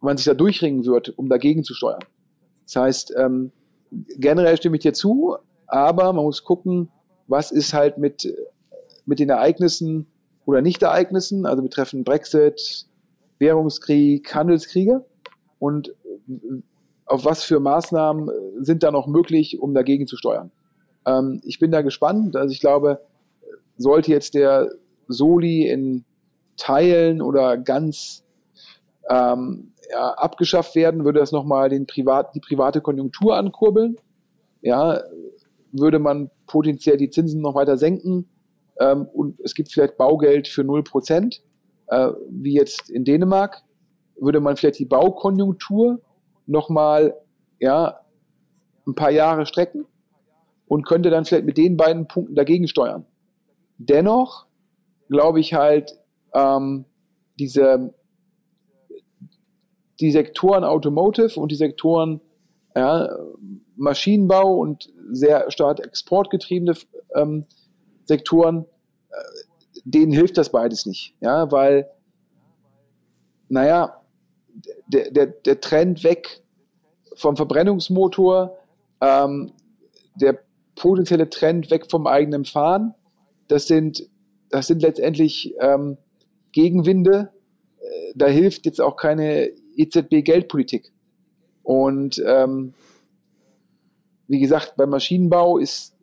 man sich da durchringen wird, um dagegen zu steuern. Das heißt, ähm, generell stimme ich dir zu, aber man muss gucken, was ist halt mit, mit den Ereignissen oder Nicht-Ereignissen, also betreffend Brexit, Währungskrieg, Handelskriege und auf was für Maßnahmen sind da noch möglich, um dagegen zu steuern. Ähm, ich bin da gespannt. Also ich glaube, sollte jetzt der Soli in Teilen oder ganz ähm, ja, abgeschafft werden, würde das nochmal den Privat, die private Konjunktur ankurbeln. Ja, würde man potenziell die Zinsen noch weiter senken ähm, und es gibt vielleicht Baugeld für 0%, äh, wie jetzt in Dänemark, würde man vielleicht die Baukonjunktur nochmal ja, ein paar Jahre strecken und könnte dann vielleicht mit den beiden Punkten dagegen steuern. Dennoch glaube ich halt, ähm, diese die Sektoren Automotive und die Sektoren ja, Maschinenbau und sehr stark exportgetriebene ähm, Sektoren, äh, denen hilft das beides nicht. Ja, weil, naja, der, der, der Trend weg vom Verbrennungsmotor, ähm, der potenzielle Trend weg vom eigenen Fahren, das sind, das sind letztendlich ähm, Gegenwinde. Äh, da hilft jetzt auch keine EZB-Geldpolitik. Und ähm, wie gesagt, beim Maschinenbau ist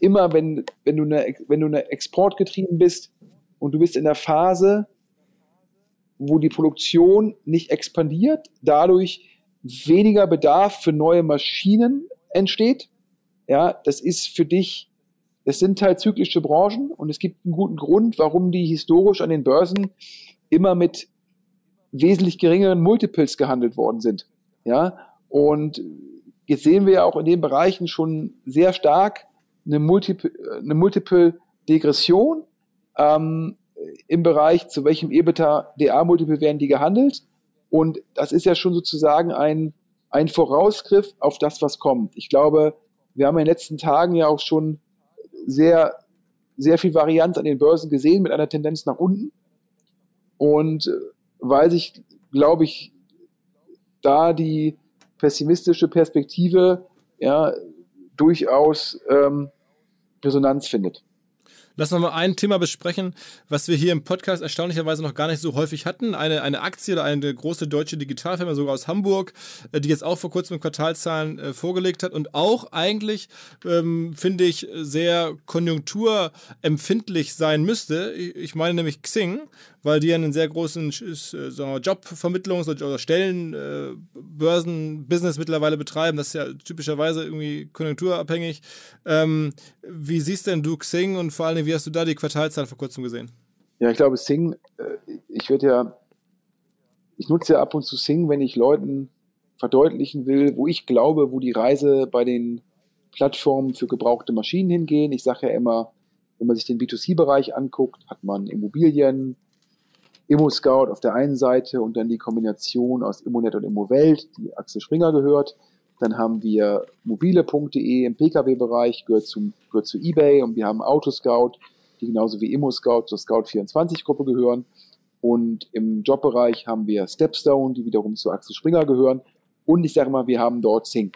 immer, wenn, wenn, du eine, wenn du eine exportgetrieben bist und du bist in der Phase, wo die Produktion nicht expandiert, dadurch weniger Bedarf für neue Maschinen entsteht. Ja, das ist für dich, es sind halt zyklische Branchen und es gibt einen guten Grund, warum die historisch an den Börsen immer mit wesentlich geringeren Multiples gehandelt worden sind. Ja, und jetzt sehen wir ja auch in den Bereichen schon sehr stark eine Multiple, eine Multiple Degression ähm, im Bereich, zu welchem EBITDA DA Multiple werden die gehandelt. Und das ist ja schon sozusagen ein, ein Vorausgriff auf das, was kommt. Ich glaube, wir haben in den letzten Tagen ja auch schon sehr, sehr viel Varianz an den Börsen gesehen mit einer Tendenz nach unten. Und äh, weil sich, glaube ich, da die pessimistische Perspektive ja durchaus ähm, Resonanz findet. Lass uns mal ein Thema besprechen, was wir hier im Podcast erstaunlicherweise noch gar nicht so häufig hatten. Eine, eine Aktie oder eine große deutsche Digitalfirma, sogar aus Hamburg, äh, die jetzt auch vor kurzem Quartalzahlen äh, vorgelegt hat und auch eigentlich, ähm, finde ich, sehr konjunkturempfindlich sein müsste. Ich meine nämlich Xing, weil die einen sehr großen äh, Jobvermittlungs- oder Stellenbörsen-Business mittlerweile betreiben. Das ist ja typischerweise irgendwie konjunkturabhängig. Ähm, wie siehst denn du Xing und vor allem, wie hast du da die Quartalzahlen vor kurzem gesehen? Ja, ich glaube, Xing, äh, ich werde ja, ich nutze ja ab und zu Xing, wenn ich Leuten verdeutlichen will, wo ich glaube, wo die Reise bei den Plattformen für gebrauchte Maschinen hingehen. Ich sage ja immer, wenn man sich den B2C-Bereich anguckt, hat man Immobilien, Immo-Scout auf der einen Seite und dann die Kombination aus Immonet und Immowelt, die Axel Springer gehört. Dann haben wir mobile.de im Pkw-Bereich, gehört, gehört zu eBay und wir haben Autoscout, die genauso wie Immo-Scout zur Scout24-Gruppe gehören. Und im Jobbereich haben wir Stepstone, die wiederum zu Axel Springer gehören. Und ich sage mal, wir haben dort Sing.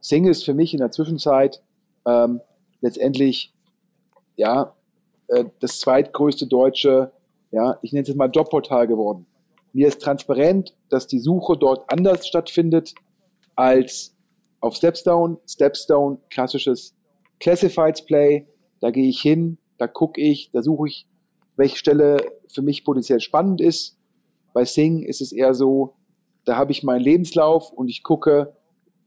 Sing ist für mich in der Zwischenzeit ähm, letztendlich ja äh, das zweitgrößte deutsche ja, ich nenne es jetzt mal Jobportal geworden. Mir ist transparent, dass die Suche dort anders stattfindet als auf Stepstone. Stepstone, klassisches Classifieds Play. Da gehe ich hin, da gucke ich, da suche ich, welche Stelle für mich potenziell spannend ist. Bei Sing ist es eher so, da habe ich meinen Lebenslauf und ich gucke,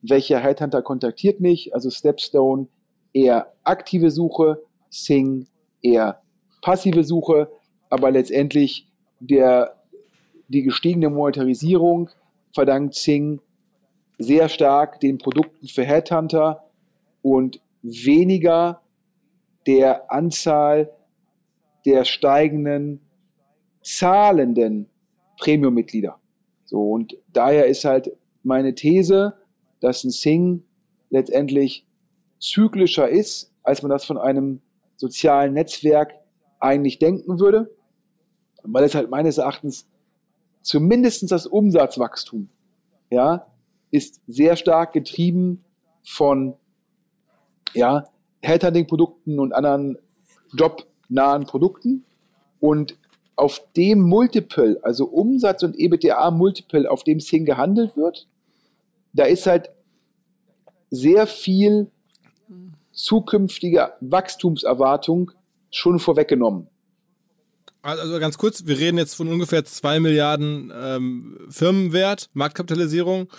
welcher Headhunter kontaktiert mich, also Stepstone eher aktive Suche, Sing eher passive Suche, aber letztendlich der, die gestiegene Monetarisierung verdankt Sing sehr stark den Produkten für Headhunter und weniger der Anzahl der steigenden zahlenden Premium-Mitglieder. So, und daher ist halt meine These, dass ein Sing letztendlich zyklischer ist, als man das von einem sozialen Netzwerk eigentlich denken würde, weil es halt meines Erachtens zumindest das Umsatzwachstum, ja, ist sehr stark getrieben von, ja, Headhunting-Produkten und anderen jobnahen Produkten und auf dem Multiple, also Umsatz und EBITDA-Multiple, auf dem es hingehandelt wird, da ist halt sehr viel zukünftige Wachstumserwartung schon vorweggenommen. Also ganz kurz, wir reden jetzt von ungefähr 2 Milliarden ähm, Firmenwert, Marktkapitalisierung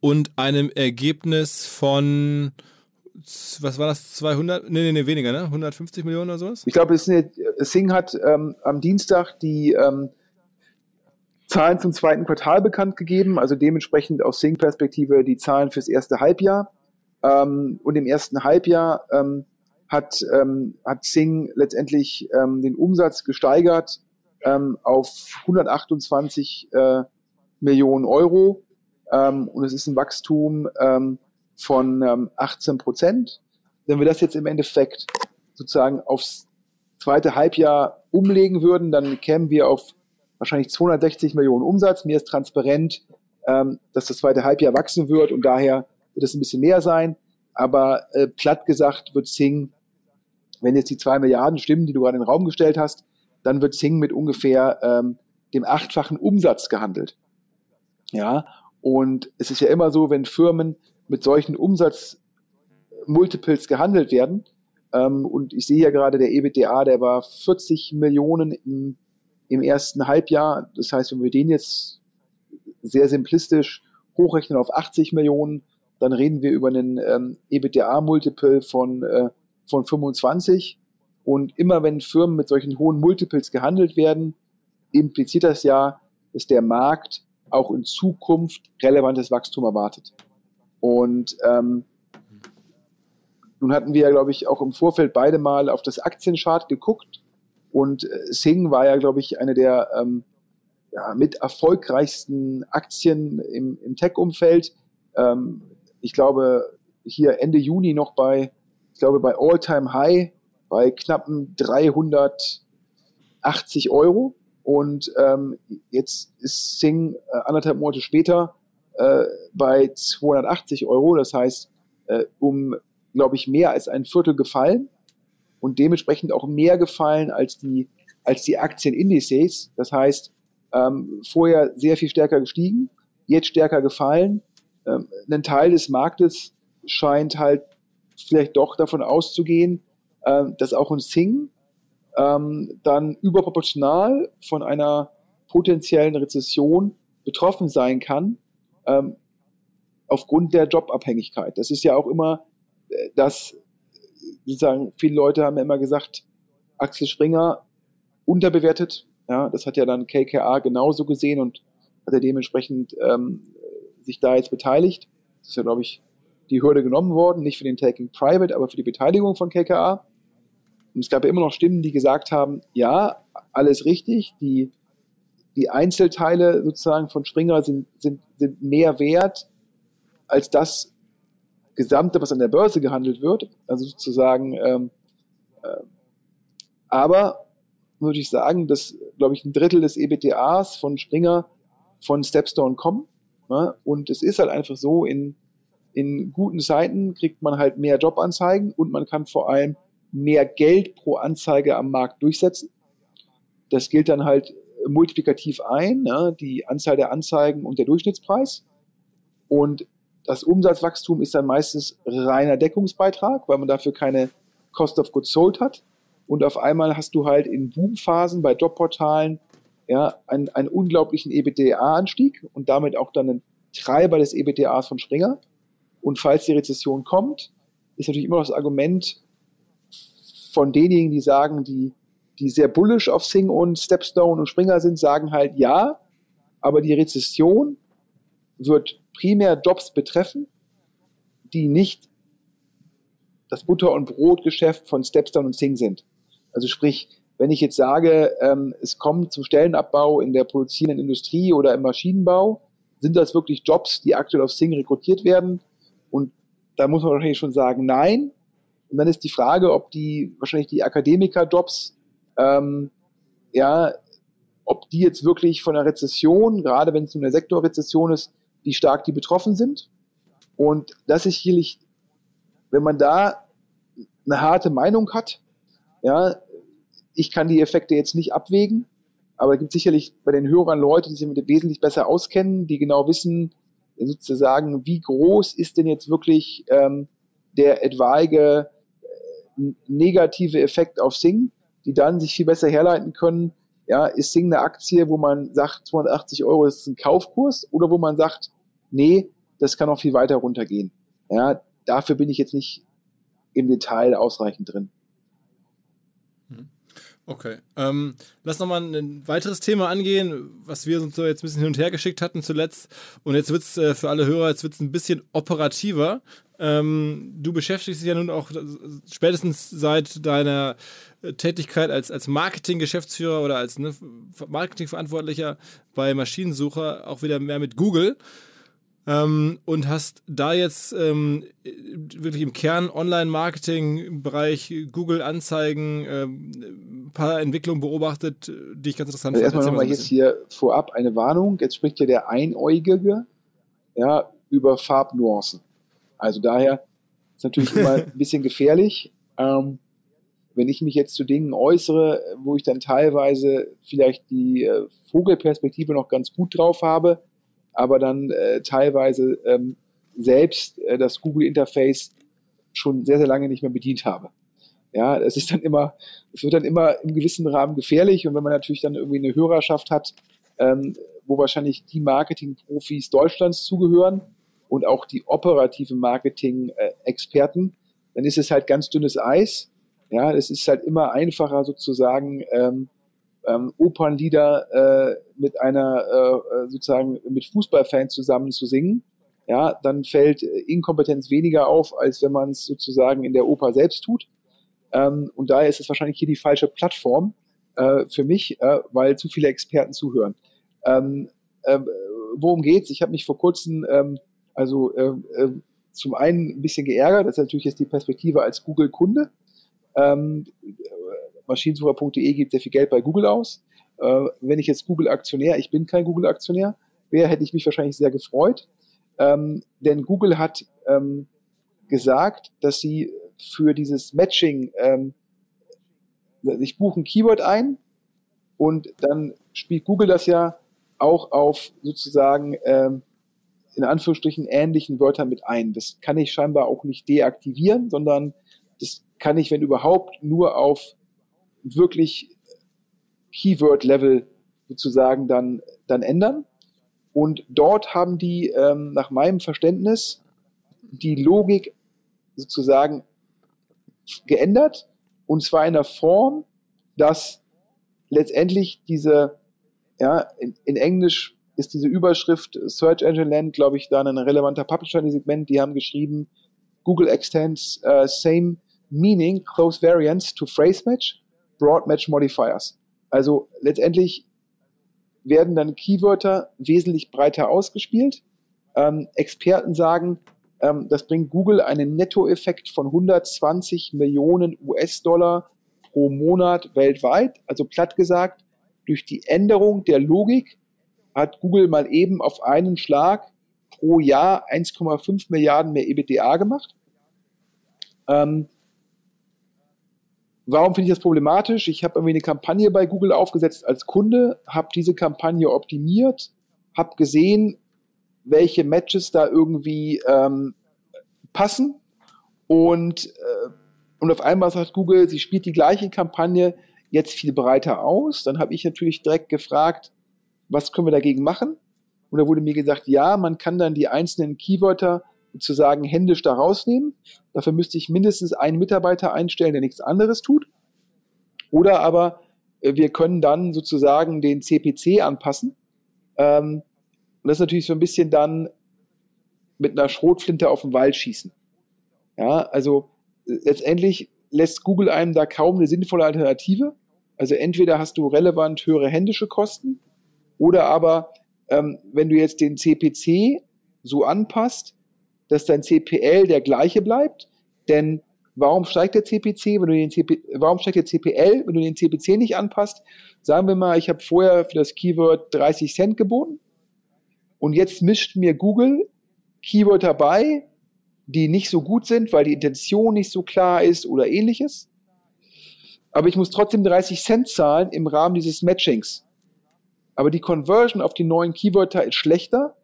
und einem Ergebnis von, was war das, 200, nee, nee, nee, weniger, ne? 150 Millionen oder sowas? Ich glaube, Sing hat ähm, am Dienstag die ähm, Zahlen zum zweiten Quartal bekannt gegeben, also dementsprechend aus Sing-Perspektive die Zahlen fürs erste Halbjahr. Ähm, und im ersten Halbjahr ähm, hat, ähm, hat Sing letztendlich ähm, den Umsatz gesteigert ähm, auf 128 äh, Millionen Euro. Ähm, und es ist ein Wachstum ähm, von ähm, 18 Prozent. Wenn wir das jetzt im Endeffekt sozusagen aufs zweite Halbjahr umlegen würden, dann kämen wir auf wahrscheinlich 260 Millionen Umsatz. Mir ist transparent, ähm, dass das zweite Halbjahr wachsen wird und daher wird es ein bisschen mehr sein. Aber äh, platt gesagt wird Sing, wenn jetzt die zwei Milliarden stimmen, die du gerade in den Raum gestellt hast, dann wird Sing mit ungefähr ähm, dem achtfachen Umsatz gehandelt. Ja, und es ist ja immer so, wenn Firmen mit solchen Umsatzmultiples gehandelt werden, ähm, und ich sehe ja gerade der EBITDA, der war 40 Millionen im, im ersten Halbjahr. Das heißt, wenn wir den jetzt sehr simplistisch hochrechnen auf 80 Millionen, dann reden wir über einen ähm, EBITDA-Multiple von, äh, von 25. Und immer wenn Firmen mit solchen hohen Multiples gehandelt werden, impliziert das ja, dass der Markt auch in Zukunft relevantes Wachstum erwartet. Und ähm, nun hatten wir ja, glaube ich, auch im Vorfeld beide mal auf das Aktienchart geguckt. Und äh, Sing war ja, glaube ich, eine der ähm, ja, mit erfolgreichsten Aktien im, im Tech-Umfeld. Ähm, ich glaube, hier Ende Juni noch bei, ich glaube, bei All-Time High bei knappen 380 Euro. Und ähm, jetzt ist Sing äh, anderthalb Monate später äh, bei 280 Euro. Das heißt, äh, um, glaube ich, mehr als ein Viertel gefallen und dementsprechend auch mehr gefallen als die, als die Aktienindizes. Das heißt, ähm, vorher sehr viel stärker gestiegen, jetzt stärker gefallen ähm, ein Teil des Marktes scheint halt vielleicht doch davon auszugehen, äh, dass auch ein Sing ähm, dann überproportional von einer potenziellen Rezession betroffen sein kann, ähm, aufgrund der Jobabhängigkeit. Das ist ja auch immer äh, das, sozusagen, viele Leute haben immer gesagt, Axel Springer unterbewertet. Ja, das hat ja dann KKA genauso gesehen und hat er dementsprechend ähm, sich da jetzt beteiligt. Das ist ja, glaube ich, die Hürde genommen worden, nicht für den Taking Private, aber für die Beteiligung von KKA. Und es gab ja immer noch Stimmen, die gesagt haben, ja, alles richtig, die, die Einzelteile sozusagen von Springer sind, sind, sind mehr wert als das Gesamte, was an der Börse gehandelt wird. Also sozusagen, ähm, äh, aber würde ich sagen, dass, glaube ich, ein Drittel des EBTAs von Springer von Stepstone kommen. Ne? Und es ist halt einfach so, in, in guten Zeiten kriegt man halt mehr Jobanzeigen und man kann vor allem mehr Geld pro Anzeige am Markt durchsetzen. Das gilt dann halt multiplikativ ein, ne? die Anzahl der Anzeigen und der Durchschnittspreis. Und das Umsatzwachstum ist dann meistens reiner Deckungsbeitrag, weil man dafür keine Cost of Goods Sold hat. Und auf einmal hast du halt in Boomphasen bei Jobportalen ja, einen, einen unglaublichen EBITDA-Anstieg und damit auch dann einen Treiber des EBTAs von Springer. Und falls die Rezession kommt, ist natürlich immer noch das Argument von denjenigen, die sagen, die, die sehr bullish auf Sing und Stepstone und Springer sind, sagen halt ja, aber die Rezession wird primär Jobs betreffen, die nicht das Butter- und Brotgeschäft von Stepstone und Sing sind. Also sprich, wenn ich jetzt sage, ähm, es kommt zum Stellenabbau in der produzierenden Industrie oder im Maschinenbau, sind das wirklich Jobs, die aktuell auf Sing rekrutiert werden? Und da muss man wahrscheinlich schon sagen, nein. Und dann ist die Frage, ob die wahrscheinlich die Akademiker-Jobs, ähm, ja, ob die jetzt wirklich von der Rezession, gerade wenn es nur eine Sektorrezession ist, wie stark die betroffen sind. Und das ist sicherlich, wenn man da eine harte Meinung hat, ja, ich kann die Effekte jetzt nicht abwägen, aber es gibt sicherlich bei den Hörern Leute, die sich mit wesentlich besser auskennen, die genau wissen, sozusagen, wie groß ist denn jetzt wirklich ähm, der etwaige äh, negative Effekt auf Sing, die dann sich viel besser herleiten können, ja, ist Sing eine Aktie, wo man sagt, 280 Euro ist ein Kaufkurs oder wo man sagt, nee, das kann auch viel weiter runtergehen. Ja, dafür bin ich jetzt nicht im Detail ausreichend drin. Okay. Ähm, lass nochmal ein weiteres Thema angehen, was wir uns so jetzt ein bisschen hin und her geschickt hatten zuletzt. Und jetzt wird es äh, für alle Hörer, jetzt wird es ein bisschen operativer. Ähm, du beschäftigst dich ja nun auch spätestens seit deiner äh, Tätigkeit als, als Marketing-Geschäftsführer oder als ne, Marketingverantwortlicher bei Maschinensucher auch wieder mehr mit Google. Ähm, und hast da jetzt ähm, wirklich im Kern Online-Marketing-Bereich Google-Anzeigen ähm, ein paar Entwicklungen beobachtet, die ich ganz interessant also finde. Erstmal nochmal jetzt hier vorab eine Warnung. Jetzt spricht ja der Einäugige ja, über Farbnuancen. Also daher ist natürlich immer ein bisschen gefährlich. Ähm, wenn ich mich jetzt zu Dingen äußere, wo ich dann teilweise vielleicht die äh, Vogelperspektive noch ganz gut drauf habe, aber dann äh, teilweise ähm, selbst äh, das Google-Interface schon sehr, sehr lange nicht mehr bedient habe. Ja, es ist dann immer, es wird dann immer im gewissen Rahmen gefährlich und wenn man natürlich dann irgendwie eine Hörerschaft hat, ähm, wo wahrscheinlich die Marketing-Profis Deutschlands zugehören und auch die operative Marketing-Experten, dann ist es halt ganz dünnes Eis. Ja, es ist halt immer einfacher sozusagen ähm, ähm, Opernlieder äh, mit einer äh, sozusagen mit Fußballfans zusammen zu singen, ja, dann fällt Inkompetenz weniger auf, als wenn man es sozusagen in der Oper selbst tut. Ähm, und daher ist es wahrscheinlich hier die falsche Plattform äh, für mich, äh, weil zu viele Experten zuhören. Ähm, äh, worum geht's? Ich habe mich vor kurzem ähm, also äh, äh, zum einen ein bisschen geärgert, das ist natürlich jetzt die Perspektive als Google-Kunde. Ähm, Maschinensucher.de gibt sehr viel Geld bei Google aus. Äh, wenn ich jetzt Google-Aktionär, ich bin kein Google-Aktionär, wäre, hätte ich mich wahrscheinlich sehr gefreut. Ähm, denn Google hat ähm, gesagt, dass sie für dieses Matching ähm, sich buchen Keyword ein und dann spielt Google das ja auch auf sozusagen ähm, in Anführungsstrichen ähnlichen Wörtern mit ein. Das kann ich scheinbar auch nicht deaktivieren, sondern das kann ich, wenn überhaupt, nur auf wirklich Keyword-Level sozusagen dann, dann ändern. Und dort haben die ähm, nach meinem Verständnis die Logik sozusagen geändert. Und zwar in der Form, dass letztendlich diese, ja, in, in Englisch ist diese Überschrift Search Engine Land, glaube ich, dann ein relevanter Publisher in dem Segment. Die haben geschrieben, Google extends uh, same meaning, close variants to phrase match Broad Match Modifiers. Also letztendlich werden dann Keywörter wesentlich breiter ausgespielt. Ähm, Experten sagen, ähm, das bringt Google einen Nettoeffekt von 120 Millionen US-Dollar pro Monat weltweit. Also platt gesagt, durch die Änderung der Logik hat Google mal eben auf einen Schlag pro Jahr 1,5 Milliarden mehr EBTA gemacht. Ähm, Warum finde ich das problematisch? Ich habe irgendwie eine Kampagne bei Google aufgesetzt als Kunde, habe diese Kampagne optimiert, habe gesehen, welche Matches da irgendwie ähm, passen und, äh, und auf einmal sagt Google, sie spielt die gleiche Kampagne jetzt viel breiter aus. Dann habe ich natürlich direkt gefragt, was können wir dagegen machen? Und da wurde mir gesagt, ja, man kann dann die einzelnen Keywörter sozusagen händisch da rausnehmen. Dafür müsste ich mindestens einen Mitarbeiter einstellen, der nichts anderes tut. Oder aber äh, wir können dann sozusagen den CPC anpassen. Ähm, und das ist natürlich so ein bisschen dann mit einer Schrotflinte auf den Wald schießen. Ja, also äh, letztendlich lässt Google einem da kaum eine sinnvolle Alternative. Also entweder hast du relevant höhere händische Kosten oder aber, ähm, wenn du jetzt den CPC so anpasst, dass dein CPL der gleiche bleibt, denn warum steigt der CPC, wenn du den CP, warum steigt der CPL, wenn du den CPC nicht anpasst? Sagen wir mal, ich habe vorher für das Keyword 30 Cent geboten und jetzt mischt mir Google Keywörter bei, die nicht so gut sind, weil die Intention nicht so klar ist oder ähnliches. Aber ich muss trotzdem 30 Cent zahlen im Rahmen dieses Matchings. Aber die Conversion auf die neuen Keywörter ist schlechter.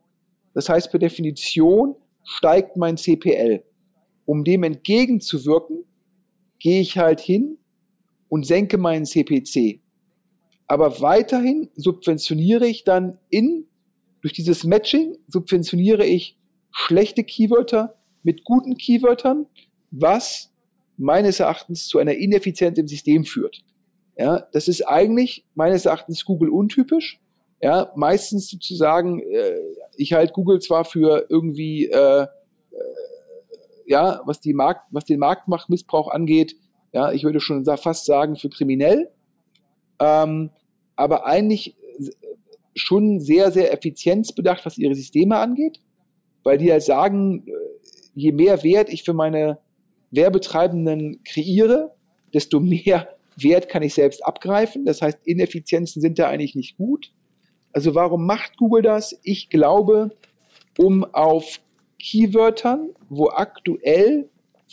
Das heißt, per Definition steigt mein CPL. Um dem entgegenzuwirken, gehe ich halt hin und senke meinen CPC. Aber weiterhin subventioniere ich dann in, durch dieses Matching, subventioniere ich schlechte Keywörter mit guten Keywörtern, was meines Erachtens zu einer Ineffizienz im System führt. Ja, das ist eigentlich meines Erachtens Google untypisch. Ja, meistens sozusagen, äh, ich halte Google zwar für irgendwie, äh, äh, ja, was die Markt, was den Marktmachtmissbrauch angeht, ja, ich würde schon fast sagen für kriminell, ähm, aber eigentlich schon sehr, sehr effizienzbedacht, was ihre Systeme angeht, weil die halt sagen, äh, je mehr Wert ich für meine Werbetreibenden kreiere, desto mehr Wert kann ich selbst abgreifen. Das heißt, Ineffizienzen sind da eigentlich nicht gut. Also warum macht Google das? Ich glaube, um auf Keywörtern, wo aktuell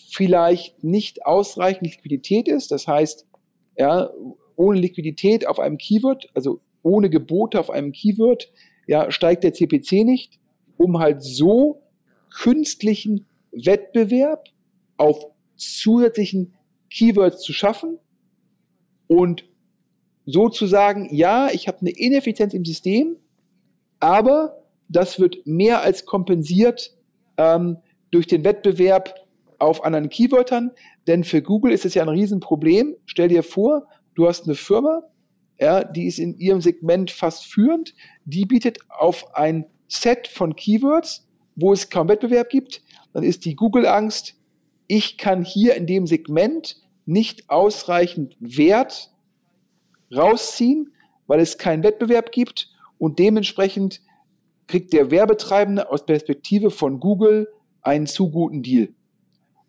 vielleicht nicht ausreichend Liquidität ist, das heißt, ja, ohne Liquidität auf einem Keyword, also ohne Gebote auf einem Keyword, ja, steigt der CPC nicht, um halt so künstlichen Wettbewerb auf zusätzlichen Keywords zu schaffen und sozusagen, ja, ich habe eine Ineffizienz im System, aber das wird mehr als kompensiert ähm, durch den Wettbewerb auf anderen Keywörtern, denn für Google ist es ja ein Riesenproblem. Stell dir vor, du hast eine Firma, ja, die ist in ihrem Segment fast führend, die bietet auf ein Set von Keywords, wo es kaum Wettbewerb gibt, dann ist die Google-Angst, ich kann hier in dem Segment nicht ausreichend Wert rausziehen, weil es keinen Wettbewerb gibt und dementsprechend kriegt der Werbetreibende aus Perspektive von Google einen zu guten Deal.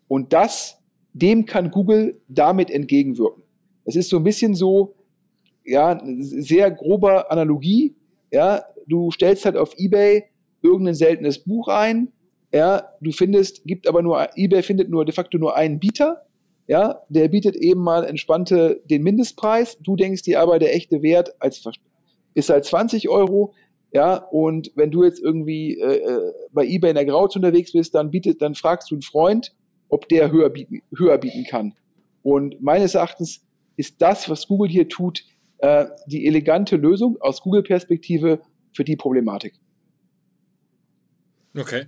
Und das, dem kann Google damit entgegenwirken. Es ist so ein bisschen so, ja, sehr grober Analogie. Ja, du stellst halt auf eBay irgendein seltenes Buch ein, ja, du findest, gibt aber nur, eBay findet nur de facto nur einen Bieter, ja, der bietet eben mal entspannte den Mindestpreis. Du denkst dir aber, der echte Wert als, ist halt 20 Euro, ja, und wenn du jetzt irgendwie äh, äh, bei eBay in der Grauz unterwegs bist, dann bietet, dann fragst du einen Freund, ob der höher bieten, höher bieten kann. Und meines Erachtens ist das, was Google hier tut, äh, die elegante Lösung aus Google-Perspektive für die Problematik. Okay.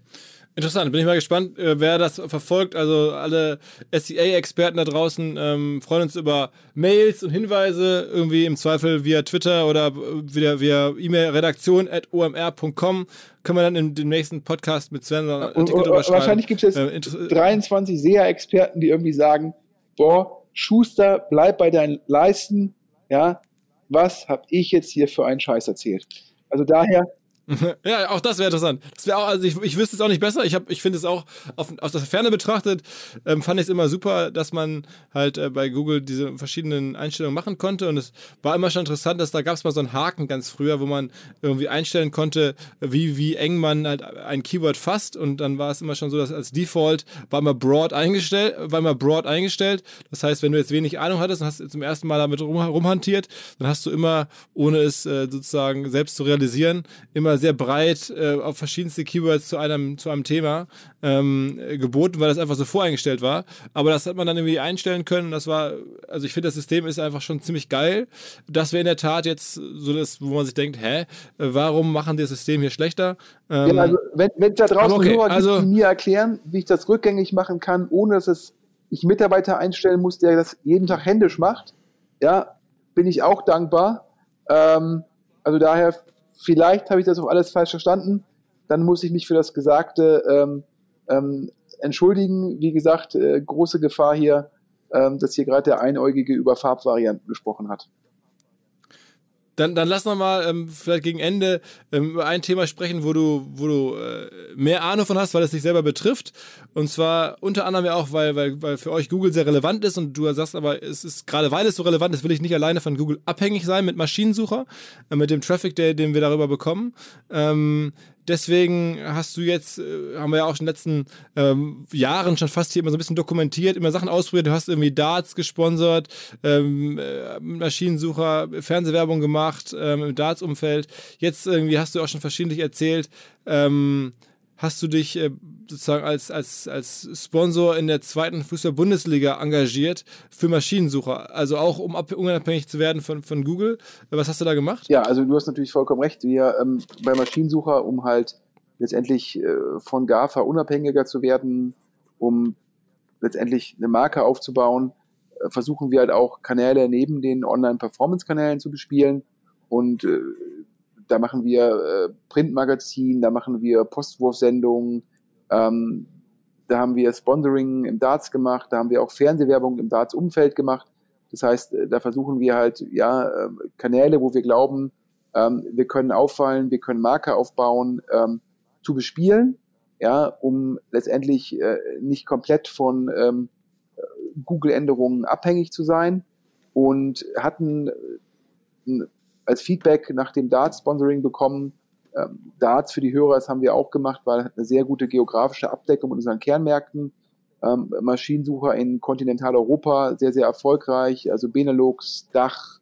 Interessant, bin ich mal gespannt, äh, wer das verfolgt. Also alle SEA-Experten da draußen ähm, freuen uns über Mails und Hinweise, irgendwie im Zweifel via Twitter oder via, via E-Mail redaktion at omr.com. Können wir dann in dem nächsten Podcast mit Sven einen Artikel und, drüber schreiben. Wahrscheinlich gibt es jetzt äh, 23 SEA-Experten, die irgendwie sagen, boah, Schuster, bleib bei deinen Leisten, ja, was habe ich jetzt hier für einen Scheiß erzählt? Also daher ja, auch das wäre interessant. Das wäre auch, also ich, ich wüsste es auch nicht besser. Ich, ich finde es auch auf, aus der Ferne betrachtet, ähm, fand ich es immer super, dass man halt äh, bei Google diese verschiedenen Einstellungen machen konnte. Und es war immer schon interessant, dass da gab es mal so einen Haken ganz früher, wo man irgendwie einstellen konnte, wie, wie eng man halt ein Keyword fasst. Und dann war es immer schon so, dass als Default war immer broad eingestellt, war immer broad eingestellt. Das heißt, wenn du jetzt wenig Ahnung hattest und hast zum ersten Mal damit rum, rumhantiert, dann hast du immer, ohne es äh, sozusagen selbst zu realisieren, immer sehr breit äh, auf verschiedenste Keywords zu einem, zu einem Thema ähm, geboten, weil das einfach so voreingestellt war. Aber das hat man dann irgendwie einstellen können. Das war, also ich finde, das System ist einfach schon ziemlich geil. Das wäre in der Tat jetzt so das, wo man sich denkt, hä, warum machen die das System hier schlechter? Ähm, ja, also wenn, wenn da draußen okay, Hörer also, gibt, die mir erklären, wie ich das rückgängig machen kann, ohne dass es ich Mitarbeiter einstellen muss, der das jeden Tag händisch macht, ja, bin ich auch dankbar. Ähm, also daher, vielleicht habe ich das auch alles falsch verstanden. Dann muss ich mich für das Gesagte ähm, ähm, entschuldigen. Wie gesagt, äh, große Gefahr hier, ähm, dass hier gerade der Einäugige über Farbvarianten gesprochen hat. Dann, dann lass noch mal ähm, vielleicht gegen Ende ähm, über ein Thema sprechen, wo du, wo du äh, mehr Ahnung von hast, weil es dich selber betrifft. Und zwar unter anderem ja auch, weil, weil, weil für euch Google sehr relevant ist und du sagst aber, es ist gerade weil es so relevant ist, will ich nicht alleine von Google abhängig sein mit Maschinensucher, äh, mit dem Traffic, der, den wir darüber bekommen. Ähm, Deswegen hast du jetzt, äh, haben wir ja auch in den letzten ähm, Jahren schon fast hier immer so ein bisschen dokumentiert, immer Sachen ausprobiert. Du hast irgendwie Darts gesponsert, ähm, äh, Maschinensucher, Fernsehwerbung gemacht ähm, im Darts-Umfeld. Jetzt irgendwie hast du auch schon verschiedentlich erzählt, ähm, hast du dich äh, sozusagen als, als, als Sponsor in der zweiten Fußball-Bundesliga engagiert für Maschinensucher, also auch um unabhängig zu werden von, von Google. Was hast du da gemacht? Ja, also du hast natürlich vollkommen recht. Wir ähm, bei Maschinensucher, um halt letztendlich äh, von GAFA unabhängiger zu werden, um letztendlich eine Marke aufzubauen, äh, versuchen wir halt auch Kanäle neben den Online-Performance-Kanälen zu bespielen und äh, da machen wir äh, Printmagazin, da machen wir Postwurfsendungen, ähm, da haben wir Sponsoring im Darts gemacht, da haben wir auch Fernsehwerbung im Darts-Umfeld gemacht. Das heißt, äh, da versuchen wir halt ja ähm, Kanäle, wo wir glauben, ähm, wir können auffallen, wir können Marke aufbauen, ähm, zu bespielen, ja, um letztendlich äh, nicht komplett von ähm, Google-Änderungen abhängig zu sein und hatten äh, als Feedback nach dem Darts-Sponsoring bekommen. Ähm, Darts für die Hörer, das haben wir auch gemacht, weil eine sehr gute geografische Abdeckung in unseren Kernmärkten. Ähm, Maschinensucher in Kontinentaleuropa sehr, sehr erfolgreich, also Benelux, Dach,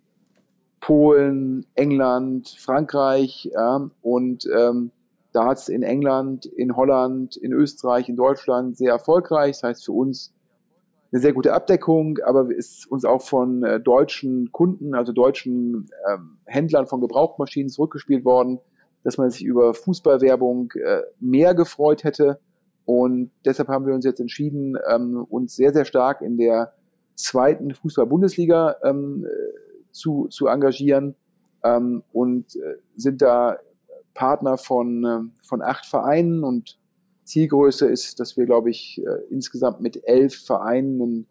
Polen, England, Frankreich ja, und ähm, Darts in England, in Holland, in Österreich, in Deutschland sehr erfolgreich. Das heißt für uns eine sehr gute Abdeckung, aber ist uns auch von äh, deutschen Kunden, also deutschen ähm, Händlern von Gebrauchtmaschinen zurückgespielt worden, dass man sich über Fußballwerbung äh, mehr gefreut hätte. Und deshalb haben wir uns jetzt entschieden, ähm, uns sehr, sehr stark in der zweiten Fußball-Bundesliga ähm, zu, zu engagieren ähm, und äh, sind da Partner von, äh, von acht Vereinen und Zielgröße ist, dass wir, glaube ich, äh, insgesamt mit elf Vereinen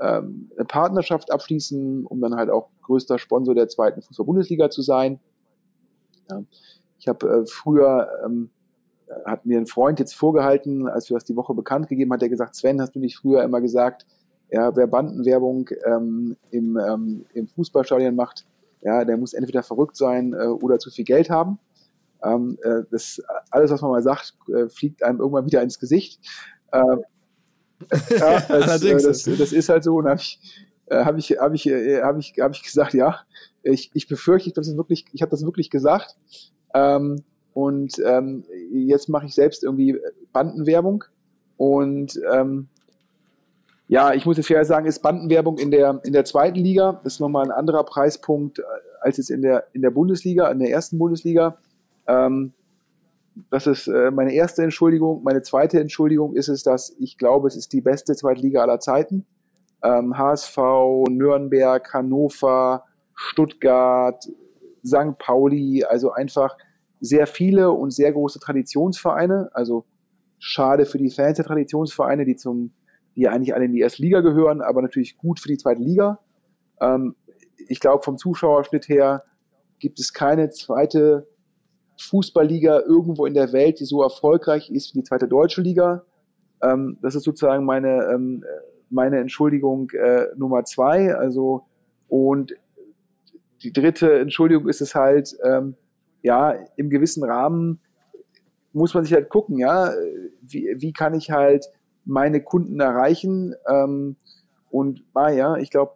ähm, eine Partnerschaft abschließen, um dann halt auch größter Sponsor der zweiten Fußball-Bundesliga zu sein. Ich habe äh, früher, ähm, hat mir ein Freund jetzt vorgehalten, als wir das die Woche bekannt gegeben hat, der gesagt, Sven, hast du nicht früher immer gesagt, ja, wer Bandenwerbung ähm, im, ähm, im Fußballstadion macht, ja, der muss entweder verrückt sein äh, oder zu viel Geld haben. Ähm, äh, das, alles, was man mal sagt, äh, fliegt einem irgendwann wieder ins Gesicht. Ähm, ja, das, äh, das, das, ist halt so. Und habe ich, äh, hab ich, hab ich, äh, hab ich, hab ich gesagt, ja, ich, ich befürchte, ich, das wirklich, ich habe das wirklich gesagt. Ähm, und ähm, jetzt mache ich selbst irgendwie Bandenwerbung. Und ähm, ja, ich muss jetzt fair sagen, ist Bandenwerbung in der, in der zweiten Liga. Das ist nochmal ein anderer Preispunkt als es in der, in der Bundesliga, in der ersten Bundesliga. Ähm, das ist äh, meine erste Entschuldigung. Meine zweite Entschuldigung ist es, dass ich glaube, es ist die beste Zweitliga aller Zeiten. Ähm, HSV, Nürnberg, Hannover, Stuttgart, St. Pauli, also einfach sehr viele und sehr große Traditionsvereine. Also schade für die Fans der Traditionsvereine, die zum, die eigentlich alle in die erste Liga gehören, aber natürlich gut für die zweite Liga. Ähm, ich glaube, vom Zuschauerschnitt her gibt es keine zweite Fußballliga irgendwo in der Welt, die so erfolgreich ist wie die zweite deutsche Liga. Ähm, das ist sozusagen meine, ähm, meine Entschuldigung äh, Nummer zwei. Also, und die dritte Entschuldigung ist es halt, ähm, ja, im gewissen Rahmen muss man sich halt gucken, ja, wie, wie kann ich halt meine Kunden erreichen? Ähm, und ah, ja, ich glaube,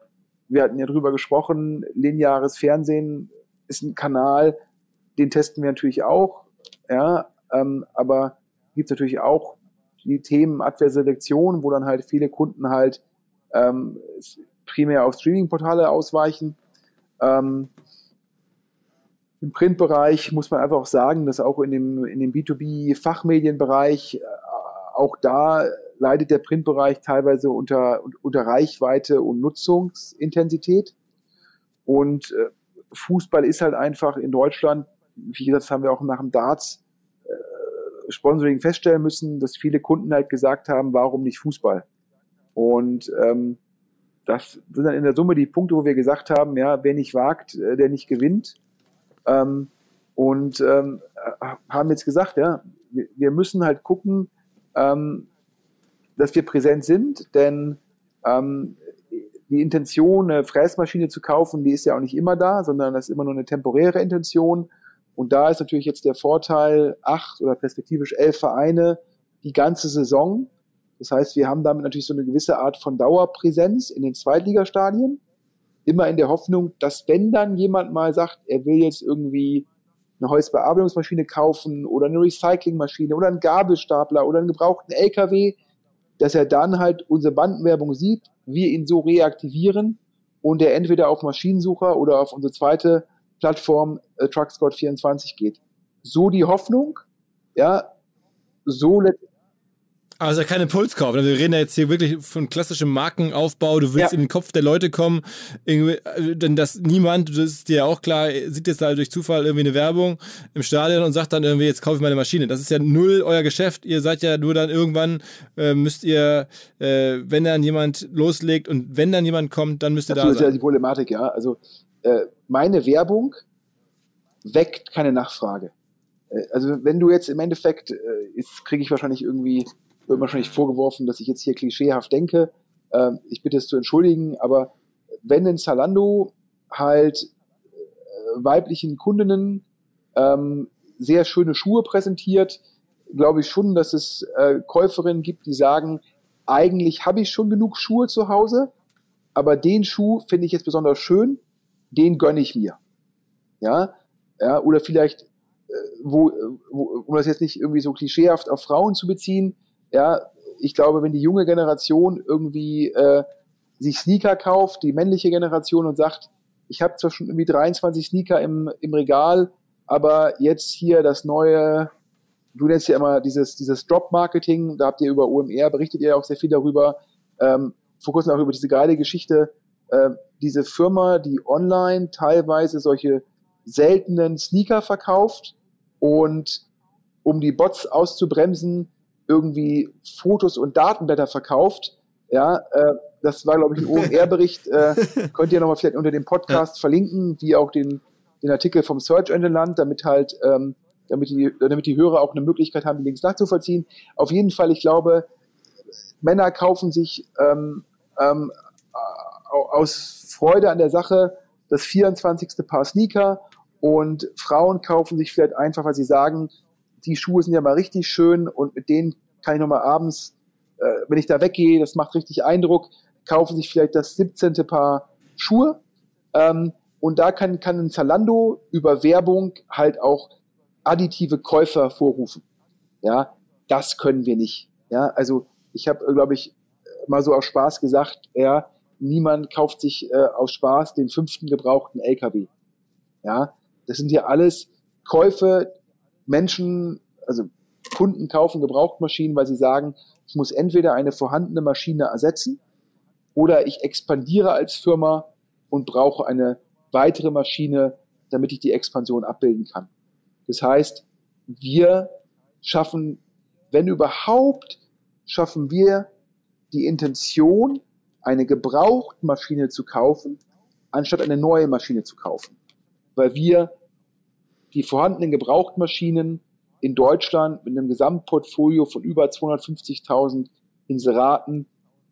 wir hatten ja drüber gesprochen, lineares Fernsehen ist ein Kanal, den testen wir natürlich auch. ja, ähm, aber gibt es natürlich auch die Themen Abwehrselektion, wo dann halt viele Kunden halt ähm, primär auf Streaming-Portale ausweichen. Ähm, Im Printbereich muss man einfach auch sagen, dass auch in dem, in dem B2B-Fachmedienbereich, äh, auch da leidet der Printbereich teilweise unter, unter Reichweite und Nutzungsintensität. Und äh, Fußball ist halt einfach in Deutschland, wie gesagt, das haben wir auch nach dem Darts äh, Sponsoring feststellen müssen, dass viele Kunden halt gesagt haben, warum nicht Fußball? Und ähm, das sind dann in der Summe die Punkte, wo wir gesagt haben, ja, wer nicht wagt, äh, der nicht gewinnt. Ähm, und ähm, haben jetzt gesagt, ja, wir müssen halt gucken, ähm, dass wir präsent sind, denn ähm, die Intention, eine Fräsmaschine zu kaufen, die ist ja auch nicht immer da, sondern das ist immer nur eine temporäre Intention. Und da ist natürlich jetzt der Vorteil, acht oder perspektivisch elf Vereine die ganze Saison. Das heißt, wir haben damit natürlich so eine gewisse Art von Dauerpräsenz in den Zweitligastadien. Immer in der Hoffnung, dass wenn dann jemand mal sagt, er will jetzt irgendwie eine Holzbearbeitungsmaschine kaufen oder eine Recyclingmaschine oder einen Gabelstapler oder einen gebrauchten LKW, dass er dann halt unsere Bandenwerbung sieht, wir ihn so reaktivieren und er entweder auf Maschinensucher oder auf unsere zweite Plattform äh, TruckScout24 geht. So die Hoffnung, ja, so also keine Pulskauf. Also wir reden ja jetzt hier wirklich von klassischem Markenaufbau. Du willst ja. in den Kopf der Leute kommen, äh, denn dass niemand, das ist dir ja auch klar, sieht jetzt da durch Zufall irgendwie eine Werbung im Stadion und sagt dann irgendwie, jetzt kaufe ich meine Maschine. Das ist ja null euer Geschäft. Ihr seid ja nur dann irgendwann, äh, müsst ihr, äh, wenn dann jemand loslegt und wenn dann jemand kommt, dann müsst ihr Absolut, da sein. Das ist ja die Problematik, ja. Also äh, meine Werbung weckt keine Nachfrage. Äh, also wenn du jetzt im Endeffekt, äh, kriege ich wahrscheinlich irgendwie wird wahrscheinlich vorgeworfen, dass ich jetzt hier klischeehaft denke. Ähm, ich bitte es zu entschuldigen, aber wenn ein Zalando halt äh, weiblichen Kundinnen ähm, sehr schöne Schuhe präsentiert, glaube ich schon, dass es äh, Käuferinnen gibt, die sagen, eigentlich habe ich schon genug Schuhe zu Hause, aber den Schuh finde ich jetzt besonders schön, den gönne ich mir. Ja, ja oder vielleicht, äh, wo, wo, um das jetzt nicht irgendwie so klischeehaft auf Frauen zu beziehen, ja, ich glaube, wenn die junge Generation irgendwie äh, sich Sneaker kauft, die männliche Generation und sagt, ich habe zwar schon irgendwie 23 Sneaker im, im Regal, aber jetzt hier das neue, du nennst ja immer dieses, dieses Drop-Marketing, da habt ihr über OMR, berichtet ihr auch sehr viel darüber, ähm, vor kurzem auch über diese geile Geschichte, äh, diese Firma, die online teilweise solche seltenen Sneaker verkauft und um die Bots auszubremsen, irgendwie Fotos und Datenblätter verkauft. Ja, äh, das war, glaube ich, ein OMR-Bericht. Äh, könnt ihr nochmal vielleicht unter dem Podcast ja. verlinken, wie auch den, den Artikel vom Search Engine Land, damit halt, ähm, damit die, damit die Hörer auch eine Möglichkeit haben, die Links nachzuvollziehen. Auf jeden Fall, ich glaube, Männer kaufen sich ähm, ähm, aus Freude an der Sache das 24. Paar Sneaker und Frauen kaufen sich vielleicht einfach, weil sie sagen, die Schuhe sind ja mal richtig schön und mit denen kann ich nochmal abends, äh, wenn ich da weggehe, das macht richtig Eindruck, kaufen sich vielleicht das 17. Paar Schuhe. Ähm, und da kann, kann ein Zalando über Werbung halt auch additive Käufer vorrufen. Ja, das können wir nicht. Ja, also ich habe, glaube ich, mal so aus Spaß gesagt, ja, niemand kauft sich äh, aus Spaß den fünften gebrauchten LKW. Ja, das sind ja alles Käufe, Menschen, also Kunden kaufen Gebrauchtmaschinen, weil sie sagen, ich muss entweder eine vorhandene Maschine ersetzen oder ich expandiere als Firma und brauche eine weitere Maschine, damit ich die Expansion abbilden kann. Das heißt, wir schaffen, wenn überhaupt, schaffen wir die Intention, eine Gebrauchtmaschine zu kaufen, anstatt eine neue Maschine zu kaufen. Weil wir die vorhandenen Gebrauchtmaschinen in Deutschland mit einem Gesamtportfolio von über 250.000 Inseraten,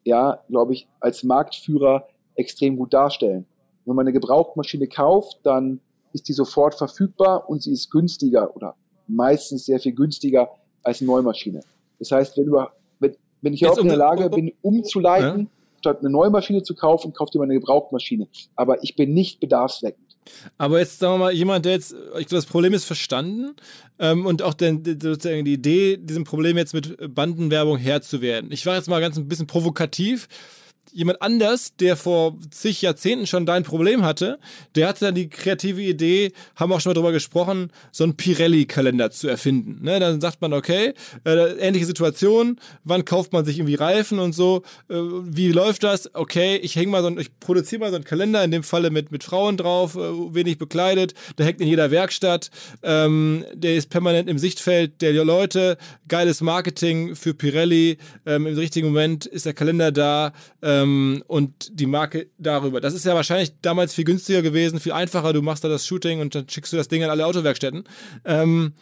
ja, glaube ich, als Marktführer extrem gut darstellen. Wenn man eine Gebrauchtmaschine kauft, dann ist die sofort verfügbar und sie ist günstiger oder meistens sehr viel günstiger als eine Neumaschine. Das heißt, wenn, du, wenn, wenn ich auch in der Lage bin, umzuleiten, ja. Statt eine neue Maschine zu kaufen, kauft ihr mal eine Gebrauchtmaschine. Aber ich bin nicht bedarfsweckend. Aber jetzt sagen wir mal, jemand, der jetzt, ich glaube, das Problem ist verstanden ähm, und auch den, sozusagen die Idee, diesem Problem jetzt mit Bandenwerbung Herr zu werden. Ich war jetzt mal ganz ein bisschen provokativ jemand anders, der vor zig Jahrzehnten schon dein Problem hatte, der hatte dann die kreative Idee, haben wir auch schon mal drüber gesprochen, so einen Pirelli-Kalender zu erfinden. Ne, dann sagt man, okay, äh, ähnliche Situation, wann kauft man sich irgendwie Reifen und so, äh, wie läuft das? Okay, ich hänge mal so, ich produziere mal so einen Kalender, in dem Falle mit, mit Frauen drauf, äh, wenig bekleidet, der hängt in jeder Werkstatt, ähm, der ist permanent im Sichtfeld der Leute, geiles Marketing für Pirelli, ähm, im richtigen Moment ist der Kalender da, ähm, ähm, und die Marke darüber. Das ist ja wahrscheinlich damals viel günstiger gewesen, viel einfacher. Du machst da das Shooting und dann schickst du das Ding an alle Autowerkstätten. Ähm,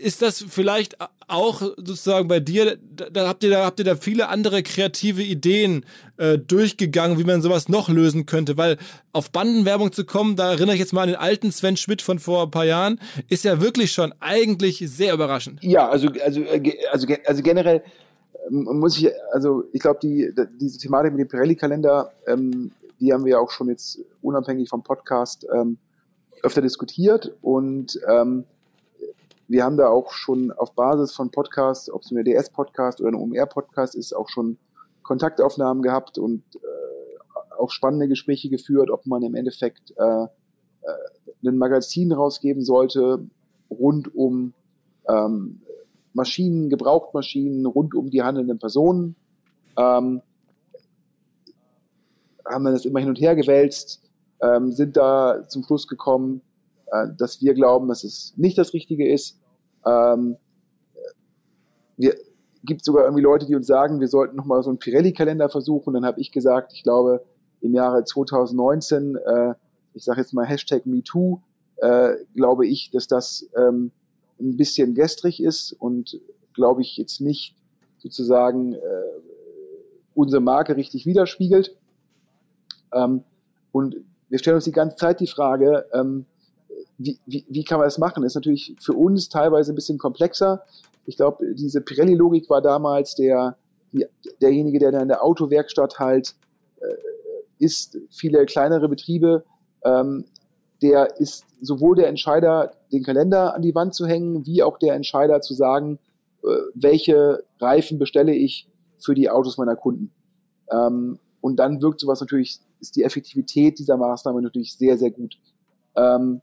ist das vielleicht auch sozusagen bei dir, da habt ihr da, habt ihr da viele andere kreative Ideen äh, durchgegangen, wie man sowas noch lösen könnte? Weil auf Bandenwerbung zu kommen, da erinnere ich jetzt mal an den alten Sven Schmidt von vor ein paar Jahren, ist ja wirklich schon eigentlich sehr überraschend. Ja, also, also, äh, also, also generell muss ich, also ich glaube, die, diese Thematik mit dem Pirelli-Kalender, ähm, die haben wir auch schon jetzt unabhängig vom Podcast ähm, öfter diskutiert. Und ähm, wir haben da auch schon auf Basis von Podcasts, ob es ein DS-Podcast oder ein OMR-Podcast ist, auch schon Kontaktaufnahmen gehabt und äh, auch spannende Gespräche geführt, ob man im Endeffekt äh, äh, ein Magazin rausgeben sollte rund um ähm, Maschinen, Gebrauchtmaschinen rund um die handelnden Personen. Ähm, haben dann das immer hin und her gewälzt, ähm, sind da zum Schluss gekommen, äh, dass wir glauben, dass es nicht das Richtige ist. Ähm, wir gibt sogar irgendwie Leute, die uns sagen, wir sollten nochmal so einen Pirelli-Kalender versuchen. Dann habe ich gesagt, ich glaube, im Jahre 2019, äh, ich sage jetzt mal Hashtag MeToo, äh, glaube ich, dass das ähm, ein bisschen gestrig ist und glaube ich jetzt nicht sozusagen äh, unsere Marke richtig widerspiegelt. Ähm, und wir stellen uns die ganze Zeit die Frage, ähm, wie, wie, wie kann man das machen? Ist natürlich für uns teilweise ein bisschen komplexer. Ich glaube, diese Pirelli-Logik war damals der, derjenige, der dann in der Autowerkstatt halt äh, ist, viele kleinere Betriebe ähm, der ist sowohl der Entscheider, den Kalender an die Wand zu hängen, wie auch der Entscheider zu sagen, äh, welche Reifen bestelle ich für die Autos meiner Kunden. Ähm, und dann wirkt sowas natürlich, ist die Effektivität dieser Maßnahme natürlich sehr, sehr gut. Ähm,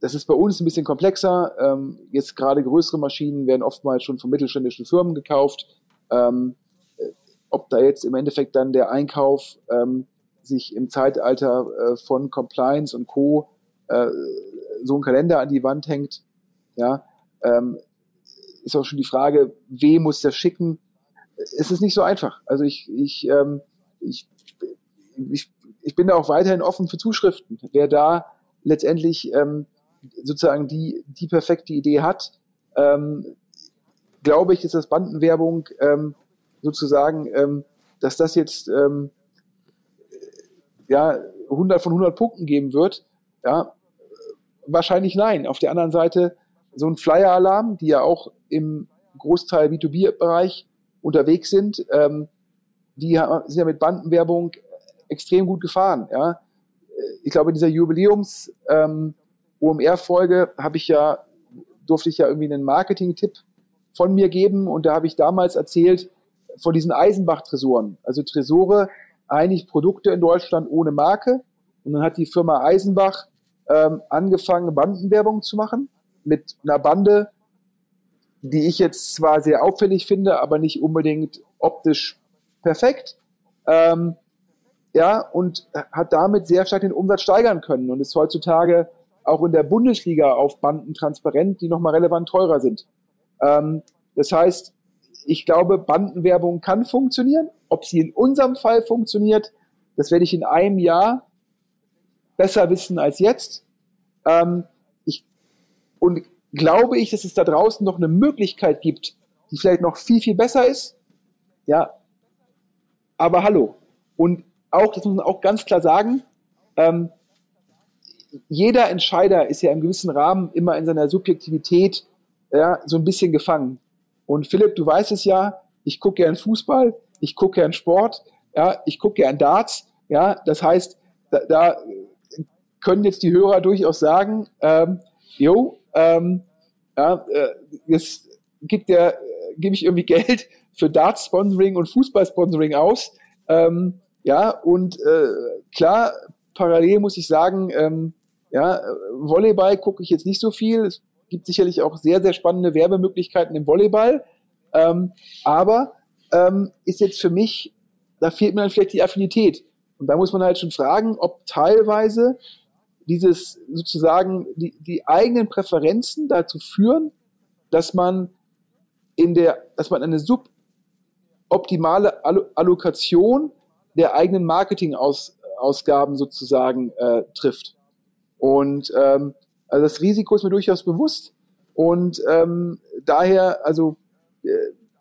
das ist bei uns ein bisschen komplexer. Ähm, jetzt gerade größere Maschinen werden oftmals schon von mittelständischen Firmen gekauft. Äh, ob da jetzt im Endeffekt dann der Einkauf sich im Zeitalter äh, von Compliance und Co. Äh, so ein Kalender an die Wand hängt, ja, ähm, ist auch schon die Frage, wem muss das schicken? Es ist nicht so einfach. Also ich, ich, ähm, ich, ich, ich bin da auch weiterhin offen für Zuschriften. Wer da letztendlich ähm, sozusagen die, die perfekte Idee hat, ähm, glaube ich, dass das Bandenwerbung ähm, sozusagen, ähm, dass das jetzt ähm, ja, 100 von 100 Punkten geben wird, ja, wahrscheinlich nein. Auf der anderen Seite so ein Flyer-Alarm, die ja auch im Großteil B2B-Bereich unterwegs sind, ähm, die sind ja mit Bandenwerbung extrem gut gefahren. Ja. Ich glaube, in dieser Jubiläums ähm, habe ich ja, durfte ich ja irgendwie einen Marketing-Tipp von mir geben und da habe ich damals erzählt von diesen Eisenbach-Tresoren. Also Tresore, eigentlich Produkte in Deutschland ohne Marke. Und dann hat die Firma Eisenbach ähm, angefangen, Bandenwerbung zu machen mit einer Bande, die ich jetzt zwar sehr auffällig finde, aber nicht unbedingt optisch perfekt. Ähm, ja, und hat damit sehr stark den Umsatz steigern können und ist heutzutage auch in der Bundesliga auf Banden transparent, die nochmal relevant teurer sind. Ähm, das heißt, ich glaube, Bandenwerbung kann funktionieren. Ob sie in unserem Fall funktioniert, das werde ich in einem Jahr besser wissen als jetzt. Ähm, ich, und glaube ich, dass es da draußen noch eine Möglichkeit gibt, die vielleicht noch viel, viel besser ist. Ja, aber hallo. Und auch, das muss man auch ganz klar sagen, ähm, jeder Entscheider ist ja im gewissen Rahmen immer in seiner Subjektivität ja, so ein bisschen gefangen. Und Philipp, du weißt es ja, ich gucke gern Fußball, ich gucke gern Sport, ja, ich gucke gern Darts, ja, das heißt, da, da können jetzt die Hörer durchaus sagen, ähm, jo, ähm, ja, äh, jetzt gibt der, gebe ich irgendwie Geld für Dart-Sponsoring und Fußball-Sponsoring aus. Ähm, ja, und äh, klar, parallel muss ich sagen, ähm, ja, Volleyball gucke ich jetzt nicht so viel. Gibt sicherlich auch sehr, sehr spannende Werbemöglichkeiten im Volleyball. Ähm, aber ähm, ist jetzt für mich, da fehlt mir dann vielleicht die Affinität. Und da muss man halt schon fragen, ob teilweise dieses sozusagen die, die eigenen Präferenzen dazu führen, dass man in der, dass man eine suboptimale Allokation der eigenen Marketingausgaben sozusagen äh, trifft. Und ähm, also das Risiko ist mir durchaus bewusst. Und ähm, daher, also äh,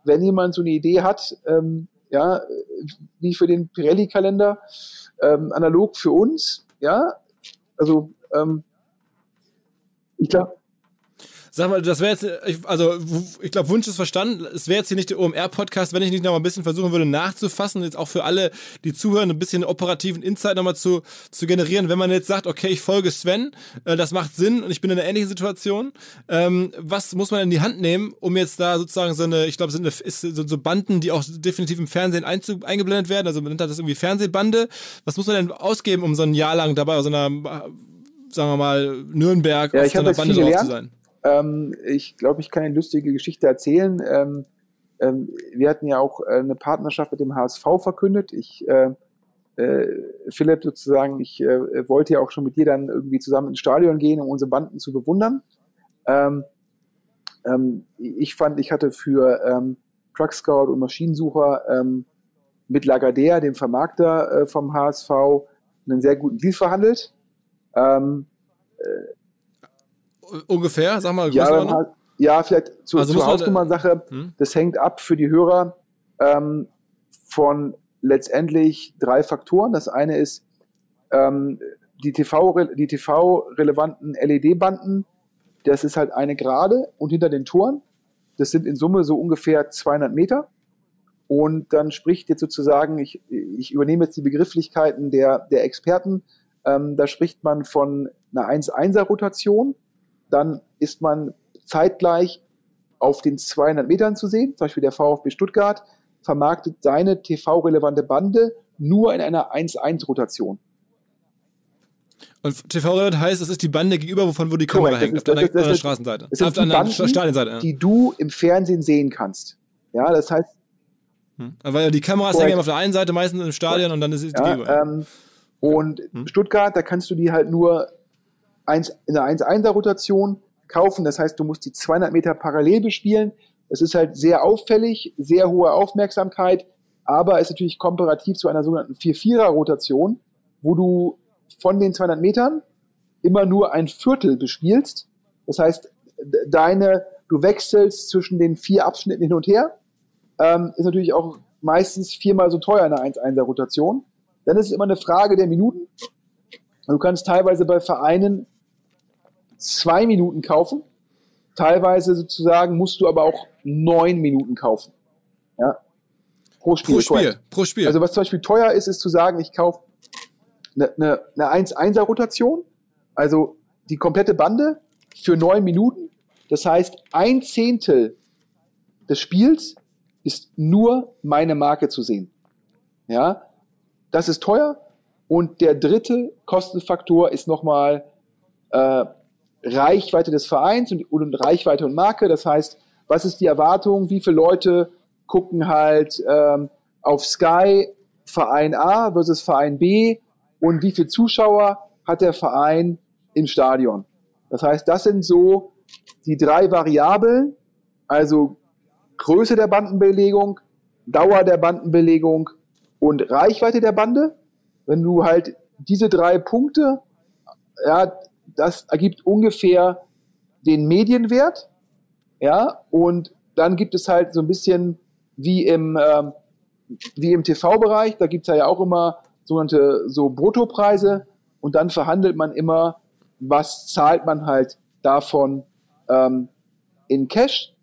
wenn jemand so eine Idee hat, ähm, ja, wie für den Pirelli-Kalender, ähm, analog für uns, ja, also ähm, ich glaube, Sag mal, das wäre jetzt, also ich glaube, Wunsch ist verstanden. Es wäre jetzt hier nicht der OMR-Podcast, wenn ich nicht noch mal ein bisschen versuchen würde nachzufassen, jetzt auch für alle, die zuhören, ein bisschen operativen Insight nochmal zu, zu generieren. Wenn man jetzt sagt, okay, ich folge Sven, äh, das macht Sinn und ich bin in einer ähnlichen Situation, ähm, was muss man in die Hand nehmen, um jetzt da sozusagen so eine, ich glaube, sind so, so Banden, die auch definitiv im Fernsehen eingeblendet werden, also man nennt das irgendwie Fernsehbande. Was muss man denn ausgeben, um so ein Jahr lang dabei, so einer, sagen wir mal, Nürnberg ja, auf so einer Bande drauf zu sein? Ähm, ich glaube, ich kann eine lustige Geschichte erzählen. Ähm, ähm, wir hatten ja auch äh, eine Partnerschaft mit dem HSV verkündet. Ich, äh, äh, Philipp sozusagen, ich äh, wollte ja auch schon mit dir dann irgendwie zusammen ins Stadion gehen, um unsere Banden zu bewundern. Ähm, ähm, ich fand, ich hatte für ähm, Truck Scout und Maschinensucher mit Lagardère, dem Vermarkter äh, vom HSV, einen sehr guten Deal verhandelt. Ähm, äh, ungefähr? Sag mal, ja, ja, vielleicht zu, also zur Hausnummern-Sache. Hm? Das hängt ab für die Hörer ähm, von letztendlich drei Faktoren. Das eine ist ähm, die TV-relevanten die TV LED-Banden. Das ist halt eine Gerade und hinter den Toren. Das sind in Summe so ungefähr 200 Meter. Und dann spricht jetzt sozusagen, ich, ich übernehme jetzt die Begrifflichkeiten der, der Experten, ähm, da spricht man von einer 1-1er-Rotation dann ist man zeitgleich auf den 200 Metern zu sehen. Zum Beispiel der VfB Stuttgart vermarktet seine TV-relevante Bande nur in einer 1-1-Rotation. Und TV-relevant heißt, das ist die Bande gegenüber, wovon wo die Kamera hängt, auf der, das, Straßenseite. Das ist auf der Stadionseite. Ja. Die du im Fernsehen sehen kannst. Ja, das heißt. Hm. Weil die Kameras hängen auf der einen Seite meistens im Stadion und dann ist es die ja, ähm, Und hm. Stuttgart, da kannst du die halt nur in der 1-1er-Rotation kaufen. Das heißt, du musst die 200 Meter parallel bespielen. Es ist halt sehr auffällig, sehr hohe Aufmerksamkeit, aber ist natürlich komparativ zu einer sogenannten 4-4er-Rotation, wo du von den 200 Metern immer nur ein Viertel bespielst. Das heißt, deine, du wechselst zwischen den vier Abschnitten hin und her. Ähm, ist natürlich auch meistens viermal so teuer in einer 1-1er-Rotation. Dann ist es immer eine Frage der Minuten. Du kannst teilweise bei Vereinen zwei Minuten kaufen. Teilweise sozusagen musst du aber auch neun Minuten kaufen. Ja. Pro Spiel. Pro Spiel. Pro Spiel. Also was zum Beispiel teuer ist, ist zu sagen, ich kaufe eine, eine, eine 1-1er-Rotation, also die komplette Bande für neun Minuten. Das heißt, ein Zehntel des Spiels ist nur meine Marke zu sehen. Ja, das ist teuer. Und der dritte Kostenfaktor ist nochmal äh, Reichweite des Vereins und, und Reichweite und Marke. Das heißt, was ist die Erwartung? Wie viele Leute gucken halt ähm, auf Sky Verein A versus Verein B und wie viele Zuschauer hat der Verein im Stadion? Das heißt, das sind so die drei Variablen, also Größe der Bandenbelegung, Dauer der Bandenbelegung und Reichweite der Bande. Wenn du halt diese drei Punkte ja, das ergibt ungefähr den Medienwert, ja, und dann gibt es halt so ein bisschen wie im, äh, wie im TV-Bereich, da gibt es ja auch immer sogenannte so Bruttopreise und dann verhandelt man immer, was zahlt man halt davon ähm, in Cash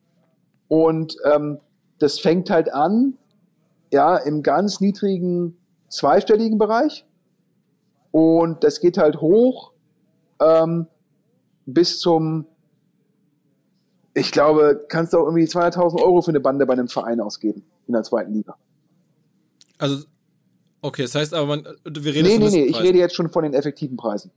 und ähm, das fängt halt an, ja, im ganz niedrigen zweistelligen Bereich und das geht halt hoch ähm, bis zum, ich glaube, kannst du auch irgendwie 200.000 Euro für eine Bande bei einem Verein ausgeben in der zweiten Liga. Also, okay, das heißt aber, man, wir reden Nee, nee, nee, ich rede jetzt schon von den effektiven Preisen.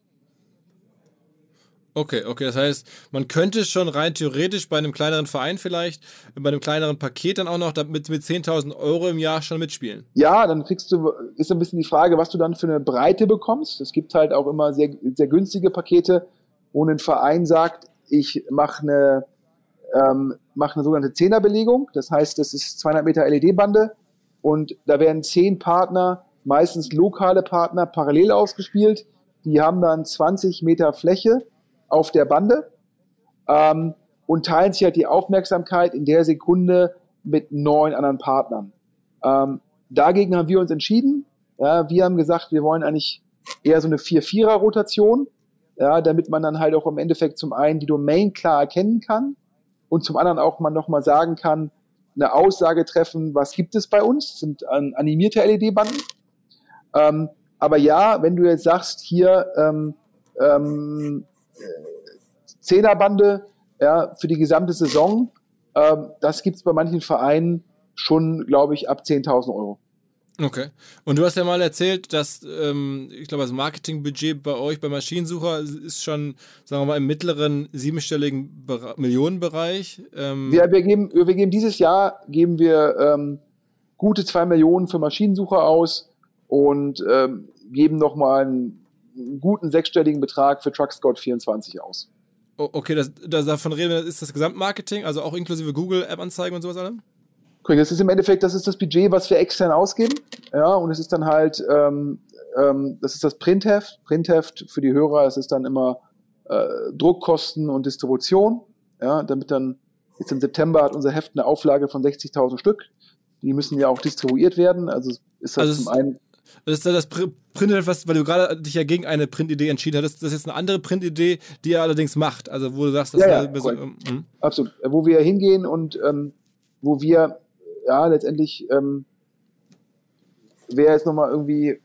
Okay, okay, das heißt, man könnte schon rein theoretisch bei einem kleineren Verein vielleicht, bei einem kleineren Paket dann auch noch mit, mit 10.000 Euro im Jahr schon mitspielen. Ja, dann kriegst du, ist ein bisschen die Frage, was du dann für eine Breite bekommst. Es gibt halt auch immer sehr, sehr günstige Pakete, wo ein Verein sagt, ich mache eine, ähm, mache eine sogenannte Zehnerbelegung. Das heißt, das ist 200 Meter LED-Bande und da werden zehn Partner, meistens lokale Partner, parallel ausgespielt. Die haben dann 20 Meter Fläche auf der Bande ähm, und teilen sich halt die Aufmerksamkeit in der Sekunde mit neun anderen Partnern. Ähm, dagegen haben wir uns entschieden. Ja, wir haben gesagt, wir wollen eigentlich eher so eine 4-4er-Rotation, ja, damit man dann halt auch im Endeffekt zum einen die Domain klar erkennen kann und zum anderen auch mal nochmal sagen kann, eine Aussage treffen, was gibt es bei uns, das sind ähm, animierte LED-Banden. Ähm, aber ja, wenn du jetzt sagst, hier ähm, ähm, Zehnerbande ja, für die gesamte Saison. Ähm, das gibt es bei manchen Vereinen schon, glaube ich, ab 10.000 Euro. Okay. Und du hast ja mal erzählt, dass, ähm, ich glaube, das Marketingbudget bei euch, bei Maschinensucher, ist schon, sagen wir mal, im mittleren siebenstelligen Be Millionenbereich. Ähm wir, wir, geben, wir geben dieses Jahr geben wir ähm, gute zwei Millionen für Maschinensucher aus und ähm, geben nochmal einen einen guten sechsstelligen Betrag für TruckScout 24 aus. okay, das, das, davon reden wir, ist das Gesamtmarketing, also auch inklusive Google-App-Anzeigen und sowas allem? Okay, das ist im Endeffekt, das ist das Budget, was wir extern ausgeben. Ja, und es ist dann halt, ähm, ähm, das ist das Printheft. Printheft für die Hörer, das ist dann immer äh, Druckkosten und Distribution. Ja, damit dann, jetzt im September hat unser Heft eine Auflage von 60.000 Stück. Die müssen ja auch distribuiert werden. Also ist das also zum einen das ist das Print, was, weil du gerade dich ja gegen eine Printidee entschieden hattest. Das ist jetzt eine andere Printidee, die er allerdings macht. Also, wo du sagst, das ja, ja, so, ähm, hm? Absolut. Wo wir hingehen und ähm, wo wir, ja, letztendlich, ähm, wer jetzt nochmal irgendwie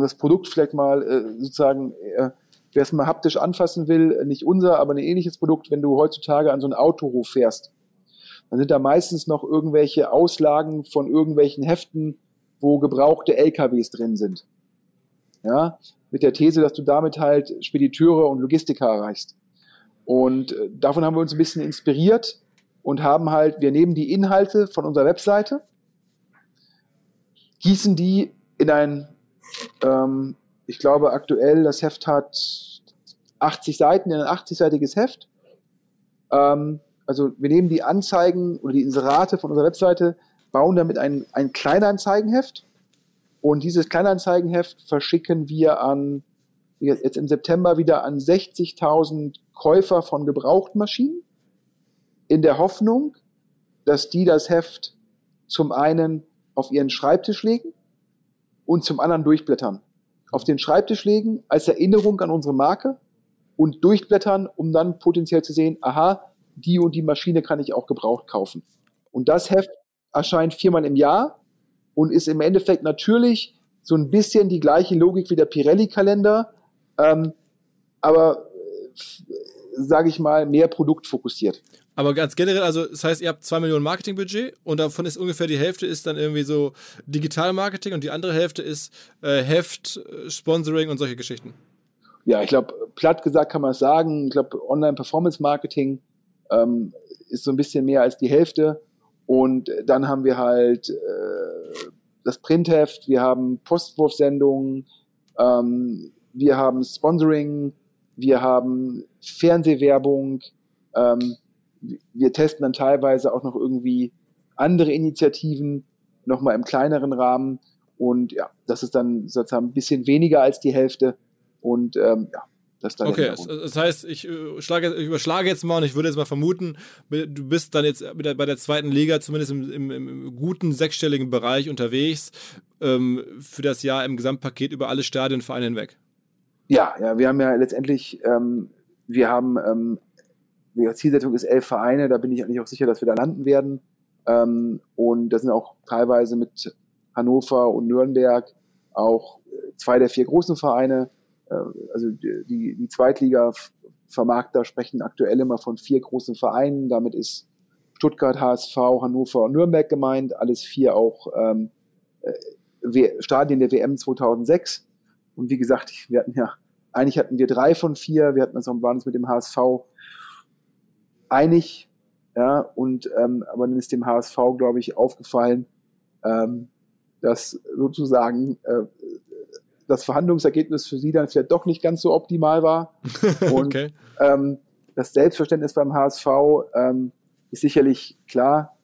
das Produkt vielleicht mal äh, sozusagen, äh, wer es mal haptisch anfassen will, nicht unser, aber ein ähnliches Produkt, wenn du heutzutage an so einen Autohof fährst, dann sind da meistens noch irgendwelche Auslagen von irgendwelchen Heften, wo gebrauchte LKWs drin sind. Ja, mit der These, dass du damit halt Spediteure und Logistiker erreichst. Und äh, davon haben wir uns ein bisschen inspiriert und haben halt, wir nehmen die Inhalte von unserer Webseite, gießen die in ein, ähm, ich glaube aktuell, das Heft hat 80 Seiten, in ein 80-seitiges Heft. Ähm, also wir nehmen die Anzeigen oder die Inserate von unserer Webseite, bauen damit ein, ein Kleinanzeigenheft und dieses Kleinanzeigenheft verschicken wir an, jetzt im September wieder an 60.000 Käufer von Gebrauchtmaschinen in der Hoffnung, dass die das Heft zum einen auf ihren Schreibtisch legen und zum anderen durchblättern. Auf den Schreibtisch legen als Erinnerung an unsere Marke und durchblättern, um dann potenziell zu sehen, aha, die und die Maschine kann ich auch gebraucht kaufen. Und das Heft erscheint viermal im Jahr und ist im Endeffekt natürlich so ein bisschen die gleiche Logik wie der Pirelli-Kalender, ähm, aber äh, sage ich mal, mehr produktfokussiert. Aber ganz generell, also das heißt, ihr habt zwei Millionen Marketingbudget und davon ist ungefähr die Hälfte ist dann irgendwie so Digital-Marketing und die andere Hälfte ist äh, Heft, äh, Sponsoring und solche Geschichten. Ja, ich glaube, platt gesagt kann man es sagen. Ich glaube, Online-Performance-Marketing ähm, ist so ein bisschen mehr als die Hälfte. Und dann haben wir halt äh, das Printheft, wir haben Postwurfsendungen, ähm, wir haben Sponsoring, wir haben Fernsehwerbung, ähm, wir testen dann teilweise auch noch irgendwie andere Initiativen, nochmal im kleineren Rahmen. Und ja, das ist dann sozusagen ein bisschen weniger als die Hälfte. Und ähm, ja, das okay, das heißt, ich, äh, schlage, ich überschlage jetzt mal und ich würde jetzt mal vermuten, du bist dann jetzt bei der zweiten Liga zumindest im, im, im guten sechsstelligen Bereich unterwegs ähm, für das Jahr im Gesamtpaket über alle Stadionvereine hinweg. Ja, ja, wir haben ja letztendlich, ähm, wir haben, ähm, die Zielsetzung ist elf Vereine, da bin ich eigentlich auch sicher, dass wir da landen werden. Ähm, und das sind auch teilweise mit Hannover und Nürnberg auch zwei der vier großen Vereine äh, also die, die Zweitliga-Vermarkter sprechen aktuell immer von vier großen Vereinen. Damit ist Stuttgart, HSV, Hannover und Nürnberg gemeint. Alles vier auch ähm, äh, Stadien der WM 2006. Und wie gesagt, wir hatten ja, eigentlich hatten wir drei von vier. Wir hatten uns, waren uns mit dem HSV einig. Ja, und ähm, aber dann ist dem HSV, glaube ich, aufgefallen, ähm, dass sozusagen äh, das Verhandlungsergebnis für sie dann vielleicht doch nicht ganz so optimal war. Und okay. ähm, das Selbstverständnis beim HSV ähm, ist sicherlich klar.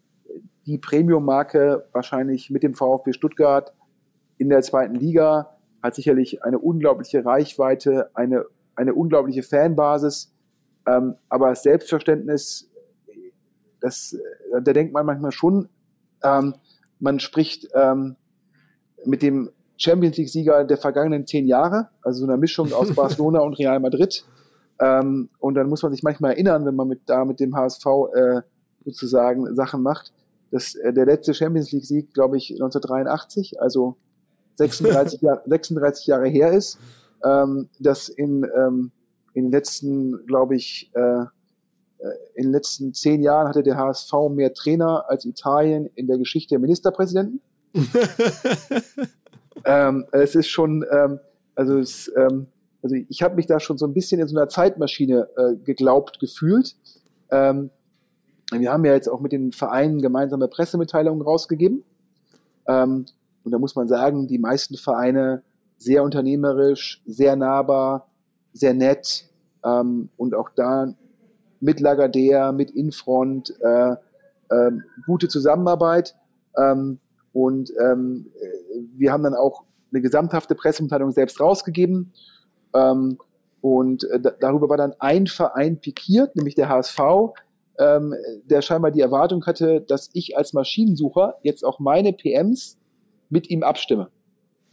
Die Premium-Marke wahrscheinlich mit dem VfB Stuttgart in der zweiten Liga hat sicherlich eine unglaubliche Reichweite, eine, eine unglaubliche Fanbasis. Ähm, aber das Selbstverständnis, das, da denkt man manchmal schon, ähm, man spricht ähm, mit dem Champions League-Sieger der vergangenen zehn Jahre, also so eine Mischung aus Barcelona und Real Madrid. Ähm, und dann muss man sich manchmal erinnern, wenn man mit, da mit dem HSV äh, sozusagen Sachen macht, dass äh, der letzte Champions League-Sieg, glaube ich, 1983, also 36, Jahr, 36 Jahre her ist, ähm, dass in, ähm, in den letzten, glaube ich, äh, äh, in den letzten zehn Jahren hatte der HSV mehr Trainer als Italien in der Geschichte der Ministerpräsidenten. ähm, es ist schon, ähm, also, es, ähm, also ich habe mich da schon so ein bisschen in so einer Zeitmaschine äh, geglaubt gefühlt. Ähm, wir haben ja jetzt auch mit den Vereinen gemeinsame Pressemitteilungen rausgegeben. Ähm, und da muss man sagen, die meisten Vereine sehr unternehmerisch, sehr nahbar, sehr nett ähm, und auch da mit Lagardère, mit Infront, äh, äh, gute Zusammenarbeit. Ähm, und ähm, wir haben dann auch eine gesamthafte Pressemitteilung selbst rausgegeben. Ähm, und äh, darüber war dann ein Verein pikiert, nämlich der HSV, ähm, der scheinbar die Erwartung hatte, dass ich als Maschinensucher jetzt auch meine PMs mit ihm abstimme.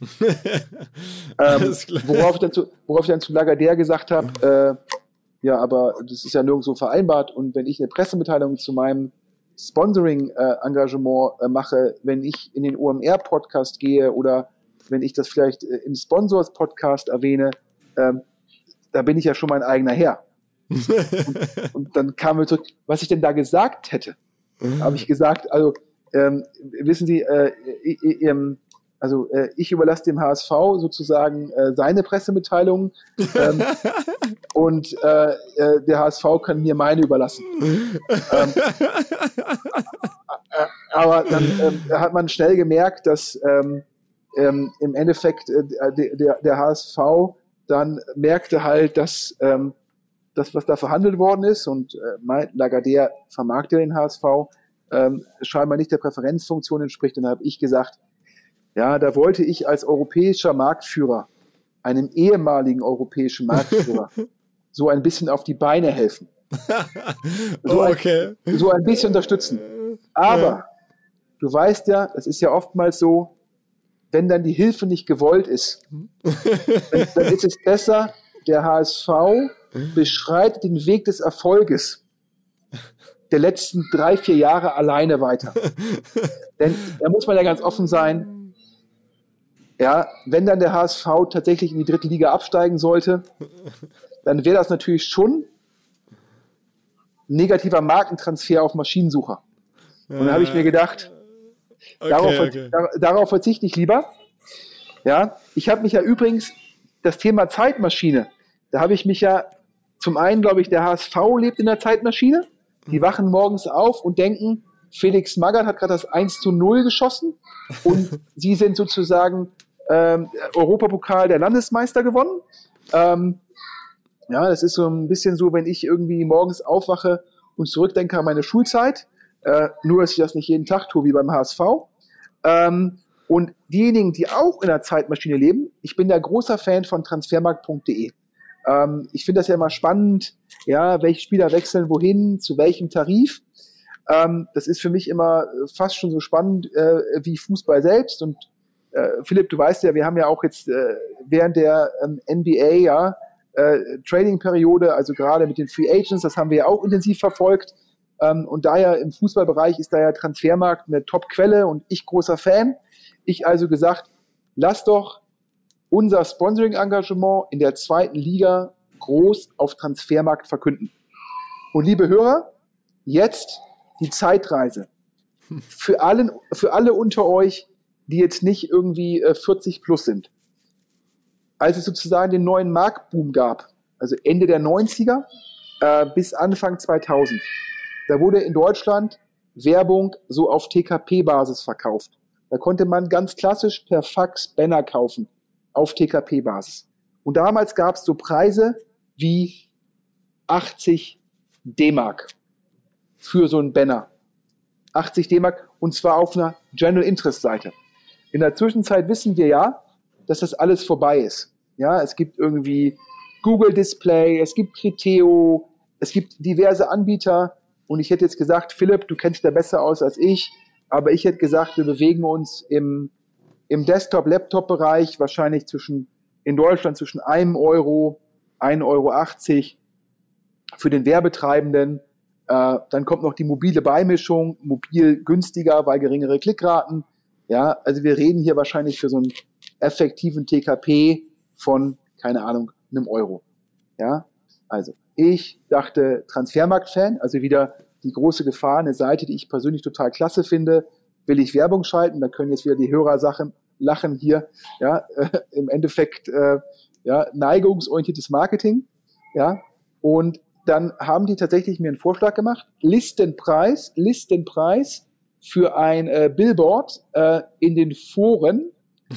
ähm, worauf, ich dann zu, worauf ich dann zu Lagardère gesagt habe, äh, ja, aber das ist ja nirgendwo vereinbart und wenn ich eine Pressemitteilung zu meinem Sponsoring-Engagement äh, äh, mache, wenn ich in den OMR-Podcast gehe oder wenn ich das vielleicht äh, im Sponsors-Podcast erwähne, ähm, da bin ich ja schon mein eigener Herr. und, und, dann kam mir zurück, was ich denn da gesagt hätte. Habe ich gesagt, also ähm, wissen Sie, äh, ähm, also äh, ich überlasse dem HSV sozusagen äh, seine Pressemitteilung ähm, und äh, äh der HSV kann mir meine überlassen. ähm, äh, aber dann ähm, hat man schnell gemerkt, dass ähm, ähm, im Endeffekt äh, der, der HSV dann merkte halt, dass ähm, das, was da verhandelt worden ist und äh, Lagardère vermarktet den HSV, scheinbar nicht der Präferenzfunktion entspricht. Und da habe ich gesagt, ja, da wollte ich als europäischer Marktführer einem ehemaligen europäischen Marktführer so ein bisschen auf die Beine helfen. So, okay. ein, so ein bisschen unterstützen. Aber ja. du weißt ja, es ist ja oftmals so, wenn dann die Hilfe nicht gewollt ist, dann, dann ist es besser, der HSV beschreitet den Weg des Erfolges der letzten drei, vier Jahre alleine weiter. Denn da muss man ja ganz offen sein. Ja, wenn dann der HSV tatsächlich in die dritte Liga absteigen sollte, dann wäre das natürlich schon negativer Markentransfer auf Maschinensucher. Und dann habe ich mir gedacht, okay, darauf, okay. darauf verzichte ich lieber. Ja, ich habe mich ja übrigens das Thema Zeitmaschine, da habe ich mich ja zum einen, glaube ich, der HSV lebt in der Zeitmaschine. Die wachen morgens auf und denken, Felix Magath hat gerade das 1 zu 0 geschossen und sie sind sozusagen ähm, Europapokal der Landesmeister gewonnen. Ähm, ja, das ist so ein bisschen so, wenn ich irgendwie morgens aufwache und zurückdenke an meine Schulzeit, äh, nur dass ich das nicht jeden Tag tue wie beim HSV. Ähm, und diejenigen, die auch in der Zeitmaschine leben, ich bin der großer Fan von transfermarkt.de. Ähm, ich finde das ja immer spannend, ja, welche Spieler wechseln wohin, zu welchem Tarif. Ähm, das ist für mich immer fast schon so spannend äh, wie Fußball selbst. Und äh, Philipp, du weißt ja, wir haben ja auch jetzt äh, während der ähm, NBA ja äh, Trading-Periode, also gerade mit den Free Agents, das haben wir ja auch intensiv verfolgt. Ähm, und daher im Fußballbereich ist da ja Transfermarkt eine Top-Quelle und ich großer Fan. Ich also gesagt, lass doch unser Sponsoring-Engagement in der zweiten Liga groß auf Transfermarkt verkünden. Und liebe Hörer, jetzt die Zeitreise. Für, allen, für alle unter euch, die jetzt nicht irgendwie 40 äh, plus sind. Als es sozusagen den neuen Marktboom gab, also Ende der 90er äh, bis Anfang 2000, da wurde in Deutschland Werbung so auf TKP-Basis verkauft. Da konnte man ganz klassisch per Fax Banner kaufen auf TKP-Basis. Und damals gab es so Preise wie 80 D-Mark für so ein Banner. 80 D-Mark und zwar auf einer General Interest Seite. In der Zwischenzeit wissen wir ja, dass das alles vorbei ist. Ja, es gibt irgendwie Google Display, es gibt Criteo, es gibt diverse Anbieter und ich hätte jetzt gesagt, Philipp, du kennst da besser aus als ich, aber ich hätte gesagt, wir bewegen uns im, im Desktop-Laptop-Bereich wahrscheinlich zwischen, in Deutschland zwischen einem Euro, 1,80 Euro für den Werbetreibenden. Äh, dann kommt noch die mobile Beimischung, mobil günstiger, weil geringere Klickraten. Ja, also wir reden hier wahrscheinlich für so einen effektiven TKP von, keine Ahnung, einem Euro. Ja, also ich dachte Transfermarkt-Fan, also wieder die große Gefahr, eine Seite, die ich persönlich total klasse finde, will ich Werbung schalten, da können jetzt wieder die Hörer Sachen lachen hier, ja, äh, im Endeffekt, äh, ja, neigungsorientiertes Marketing, ja, und dann haben die tatsächlich mir einen Vorschlag gemacht, Listenpreis, Listenpreis für ein äh, Billboard äh, in den Foren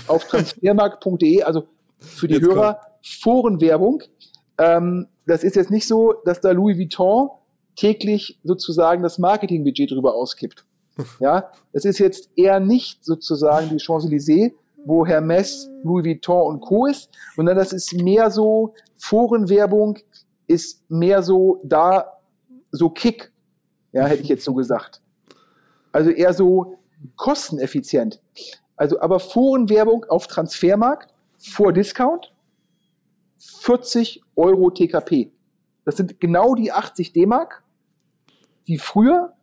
auf transfermarkt.de, also für die jetzt Hörer kommt. Forenwerbung. Ähm, das ist jetzt nicht so, dass da Louis Vuitton täglich sozusagen das Marketingbudget drüber auskippt. Ja, es ist jetzt eher nicht sozusagen die Champs-Élysées, wo Hermes, Louis Vuitton und Co. ist, sondern das ist mehr so Forenwerbung, ist mehr so da, so Kick, ja, hätte ich jetzt so gesagt. Also eher so kosteneffizient. Also aber Forenwerbung auf Transfermarkt vor Discount, 40 Euro TKP. Das sind genau die 80 D-Mark, die früher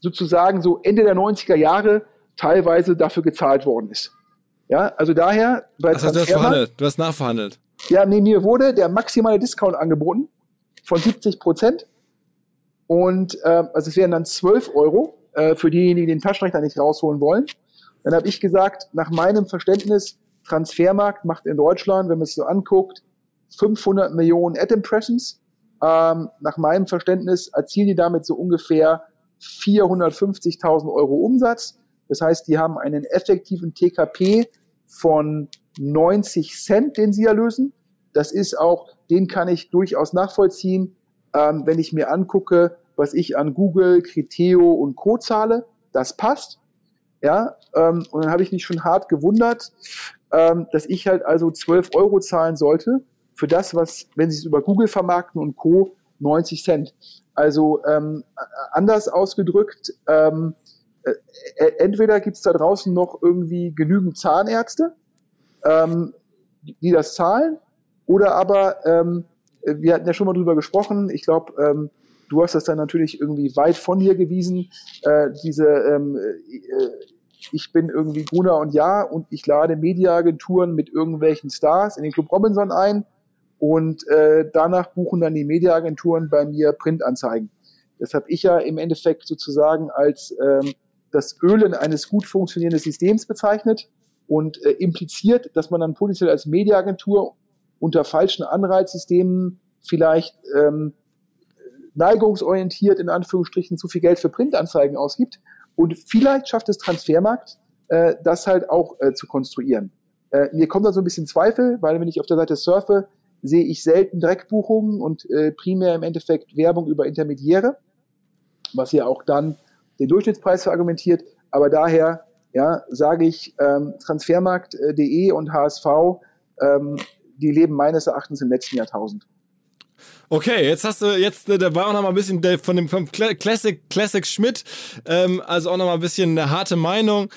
sozusagen so Ende der 90er Jahre teilweise dafür gezahlt worden ist. Ja, also daher bei heißt, du hast verhandelt, du hast nachverhandelt. Ja, nee, mir wurde der maximale Discount angeboten von 70 Prozent. Und äh, also es wären dann 12 Euro äh, für diejenigen, die den Taschenrechner nicht rausholen wollen. Dann habe ich gesagt, nach meinem Verständnis, Transfermarkt macht in Deutschland, wenn man es so anguckt, 500 Millionen Ad-Impressions. Ähm, nach meinem Verständnis erzielen die damit so ungefähr 450.000 Euro Umsatz. Das heißt, die haben einen effektiven TKP von 90 Cent, den sie erlösen. Das ist auch, den kann ich durchaus nachvollziehen, ähm, wenn ich mir angucke, was ich an Google, Criteo und Co. zahle. Das passt. Ja, ähm, und dann habe ich mich schon hart gewundert, ähm, dass ich halt also 12 Euro zahlen sollte für das, was, wenn sie es über Google vermarkten und Co., 90 Cent. Also ähm, anders ausgedrückt, ähm, äh, äh entweder gibt es da draußen noch irgendwie genügend Zahnärzte, ähm, die das zahlen, oder aber, ähm, wir hatten ja schon mal drüber gesprochen, ich glaube, ähm, du hast das dann natürlich irgendwie weit von dir gewiesen, äh, diese ähm, äh, ich bin irgendwie Gruner und Ja und ich lade Mediaagenturen mit irgendwelchen Stars in den Club Robinson ein und äh, danach buchen dann die Mediaagenturen bei mir Printanzeigen. Das habe ich ja im Endeffekt sozusagen als ähm, das Ölen eines gut funktionierenden Systems bezeichnet und äh, impliziert, dass man dann potenziell als Mediaagentur unter falschen Anreizsystemen vielleicht ähm, neigungsorientiert in Anführungsstrichen zu viel Geld für Printanzeigen ausgibt. Und vielleicht schafft es Transfermarkt, äh, das halt auch äh, zu konstruieren. Äh, mir kommt da so ein bisschen Zweifel, weil wenn ich auf der Seite surfe, sehe ich selten Direktbuchungen und äh, primär im Endeffekt Werbung über Intermediäre, was ja auch dann den Durchschnittspreis verargumentiert. Aber daher ja, sage ich, ähm, Transfermarkt.de und HSV, ähm, die leben meines Erachtens im letzten Jahrtausend. Okay, jetzt hast du, jetzt, äh, da war auch noch mal ein bisschen von dem vom Classic, Classic Schmidt, ähm, also auch noch mal ein bisschen eine harte Meinung.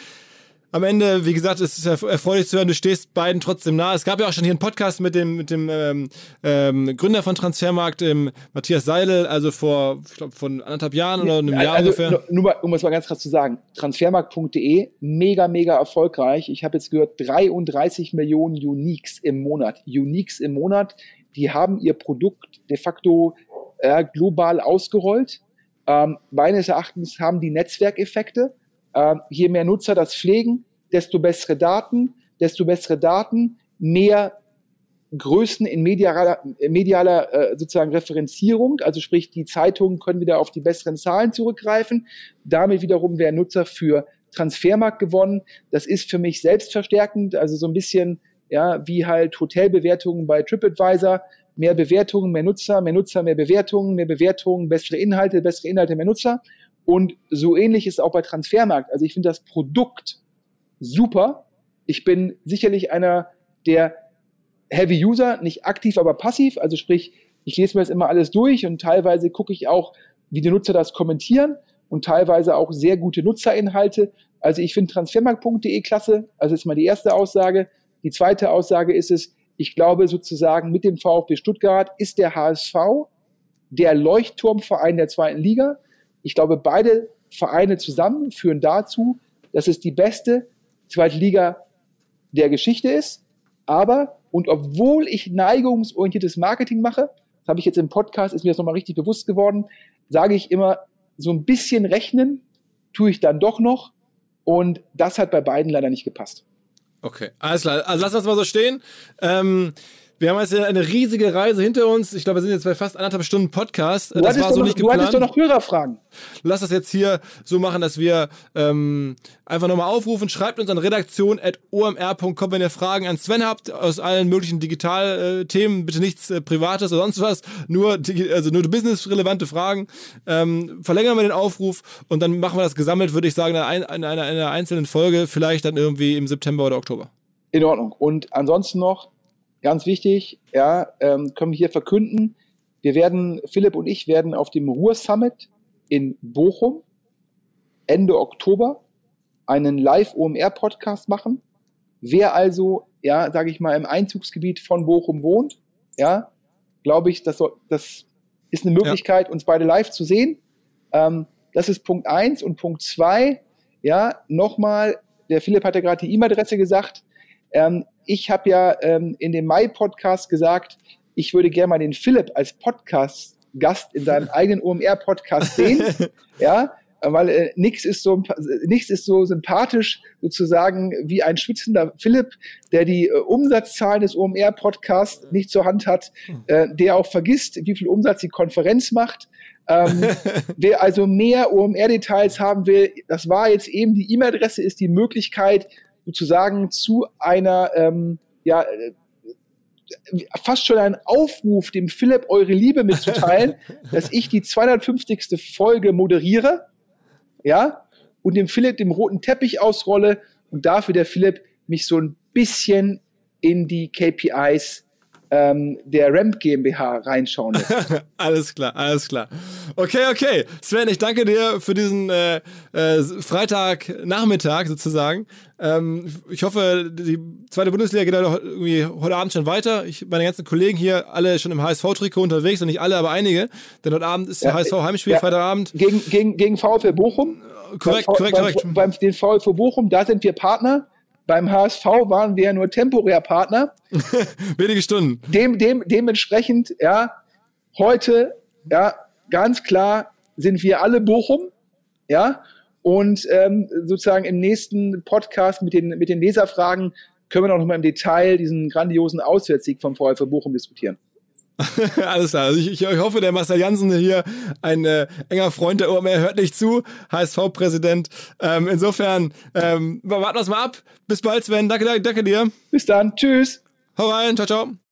am Ende, wie gesagt, es ist erfreulich zu hören, du stehst beiden trotzdem nah. Es gab ja auch schon hier einen Podcast mit dem, mit dem ähm, ähm, Gründer von Transfermarkt, dem Matthias Seidel, also vor, ich glaube, von anderthalb Jahren oder einem Jahr also, ungefähr. Nur mal, um es mal ganz krass zu sagen, transfermarkt.de, mega, mega erfolgreich. Ich habe jetzt gehört, 33 Millionen Uniques im Monat. Uniques im Monat, die haben ihr Produkt de facto äh, global ausgerollt. Ähm, meines Erachtens haben die Netzwerkeffekte äh, je mehr Nutzer das pflegen, desto bessere Daten, desto bessere Daten, mehr Größen in medialer, medialer äh, sozusagen Referenzierung, also sprich die Zeitungen können wieder auf die besseren Zahlen zurückgreifen. Damit wiederum wäre Nutzer für Transfermarkt gewonnen. Das ist für mich selbstverstärkend, also so ein bisschen ja wie halt Hotelbewertungen bei TripAdvisor. Mehr Bewertungen, mehr Nutzer, mehr Nutzer, mehr Bewertungen, mehr Bewertungen, bessere Inhalte, bessere Inhalte, mehr Nutzer. Und so ähnlich ist es auch bei Transfermarkt. Also ich finde das Produkt super. Ich bin sicherlich einer der Heavy User, nicht aktiv, aber passiv. Also sprich, ich lese mir das immer alles durch und teilweise gucke ich auch, wie die Nutzer das kommentieren und teilweise auch sehr gute Nutzerinhalte. Also ich finde transfermarkt.de klasse. Also das ist mal die erste Aussage. Die zweite Aussage ist es, ich glaube sozusagen mit dem VfB Stuttgart ist der HSV der Leuchtturmverein der zweiten Liga. Ich glaube, beide Vereine zusammen führen dazu, dass es die beste Zweitliga der Geschichte ist. Aber, und obwohl ich neigungsorientiertes Marketing mache, das habe ich jetzt im Podcast, ist mir das nochmal richtig bewusst geworden, sage ich immer, so ein bisschen rechnen tue ich dann doch noch. Und das hat bei beiden leider nicht gepasst. Okay, alles klar. Also lass das mal so stehen. Ähm, wir haben jetzt eine riesige Reise hinter uns. Ich glaube, wir sind jetzt bei fast anderthalb Stunden Podcast. Du das war so noch, nicht geplant. Du hattest doch noch Hörerfragen. Lass das jetzt hier so machen, dass wir ähm, einfach nochmal aufrufen. Schreibt uns an redaktion.omr.com, wenn ihr Fragen an Sven habt aus allen möglichen Digitalthemen. Bitte nichts äh, Privates oder sonst was. Nur, also nur businessrelevante Fragen. Ähm, verlängern wir den Aufruf und dann machen wir das gesammelt, würde ich sagen, in einer, in einer einzelnen Folge. Vielleicht dann irgendwie im September oder Oktober. In Ordnung. Und ansonsten noch, Ganz wichtig, ja, ähm, können wir hier verkünden, wir werden, Philipp und ich werden auf dem Ruhr Summit in Bochum Ende Oktober einen Live-OMR-Podcast machen. Wer also, ja, sage ich mal, im Einzugsgebiet von Bochum wohnt, ja, glaube ich, das, soll, das ist eine Möglichkeit, ja. uns beide live zu sehen. Ähm, das ist Punkt eins und Punkt zwei, ja, nochmal, der Philipp hat ja gerade die E-Mail-Adresse gesagt. Ähm, ich habe ja ähm, in dem Mai-Podcast gesagt, ich würde gerne mal den Philipp als Podcast-Gast in seinem eigenen OMR-Podcast sehen. ja, weil äh, nichts ist so nichts ist so sympathisch sozusagen wie ein schwitzender Philipp, der die äh, Umsatzzahlen des OMR Podcasts nicht zur Hand hat, äh, der auch vergisst, wie viel Umsatz die Konferenz macht. Ähm, wer also mehr OMR Details haben will, das war jetzt eben die E-Mail-Adresse ist die Möglichkeit sozusagen zu einer, ähm, ja, äh, fast schon ein Aufruf, dem Philipp eure Liebe mitzuteilen, dass ich die 250. Folge moderiere, ja, und dem Philipp dem roten Teppich ausrolle und dafür der Philipp mich so ein bisschen in die KPIs ähm, der Ramp GmbH reinschauen lässt. alles klar, alles klar. Okay, okay. Sven, ich danke dir für diesen äh, äh, Freitagnachmittag sozusagen. Ähm, ich hoffe, die zweite Bundesliga geht irgendwie heute Abend schon weiter. Ich, meine ganzen Kollegen hier, alle schon im HSV-Trikot unterwegs und nicht alle, aber einige. Denn heute Abend ist der ja, HSV Heimspiel, ja, Freitagabend. Gegen, gegen, gegen VfL Bochum. Korrekt, korrekt, korrekt. Beim, beim, den VfL Bochum, da sind wir Partner. Beim HSV waren wir ja nur temporär Partner. Wenige Stunden. Dem, dem, dementsprechend, ja, heute, ja, ganz klar sind wir alle Bochum, ja, und ähm, sozusagen im nächsten Podcast mit den, mit den Leserfragen können wir noch mal im Detail diesen grandiosen Auswärtssieg vom VfL Bochum diskutieren. Alles klar. Also ich, ich, hoffe, der Marcel Janssen hier, ein äh, enger Freund der OMR, hört nicht zu. HSV-Präsident. Ähm, insofern, ähm, warten wir es mal ab. Bis bald, Sven. Danke, danke, danke dir. Bis dann. Tschüss. Hau rein. Ciao, ciao.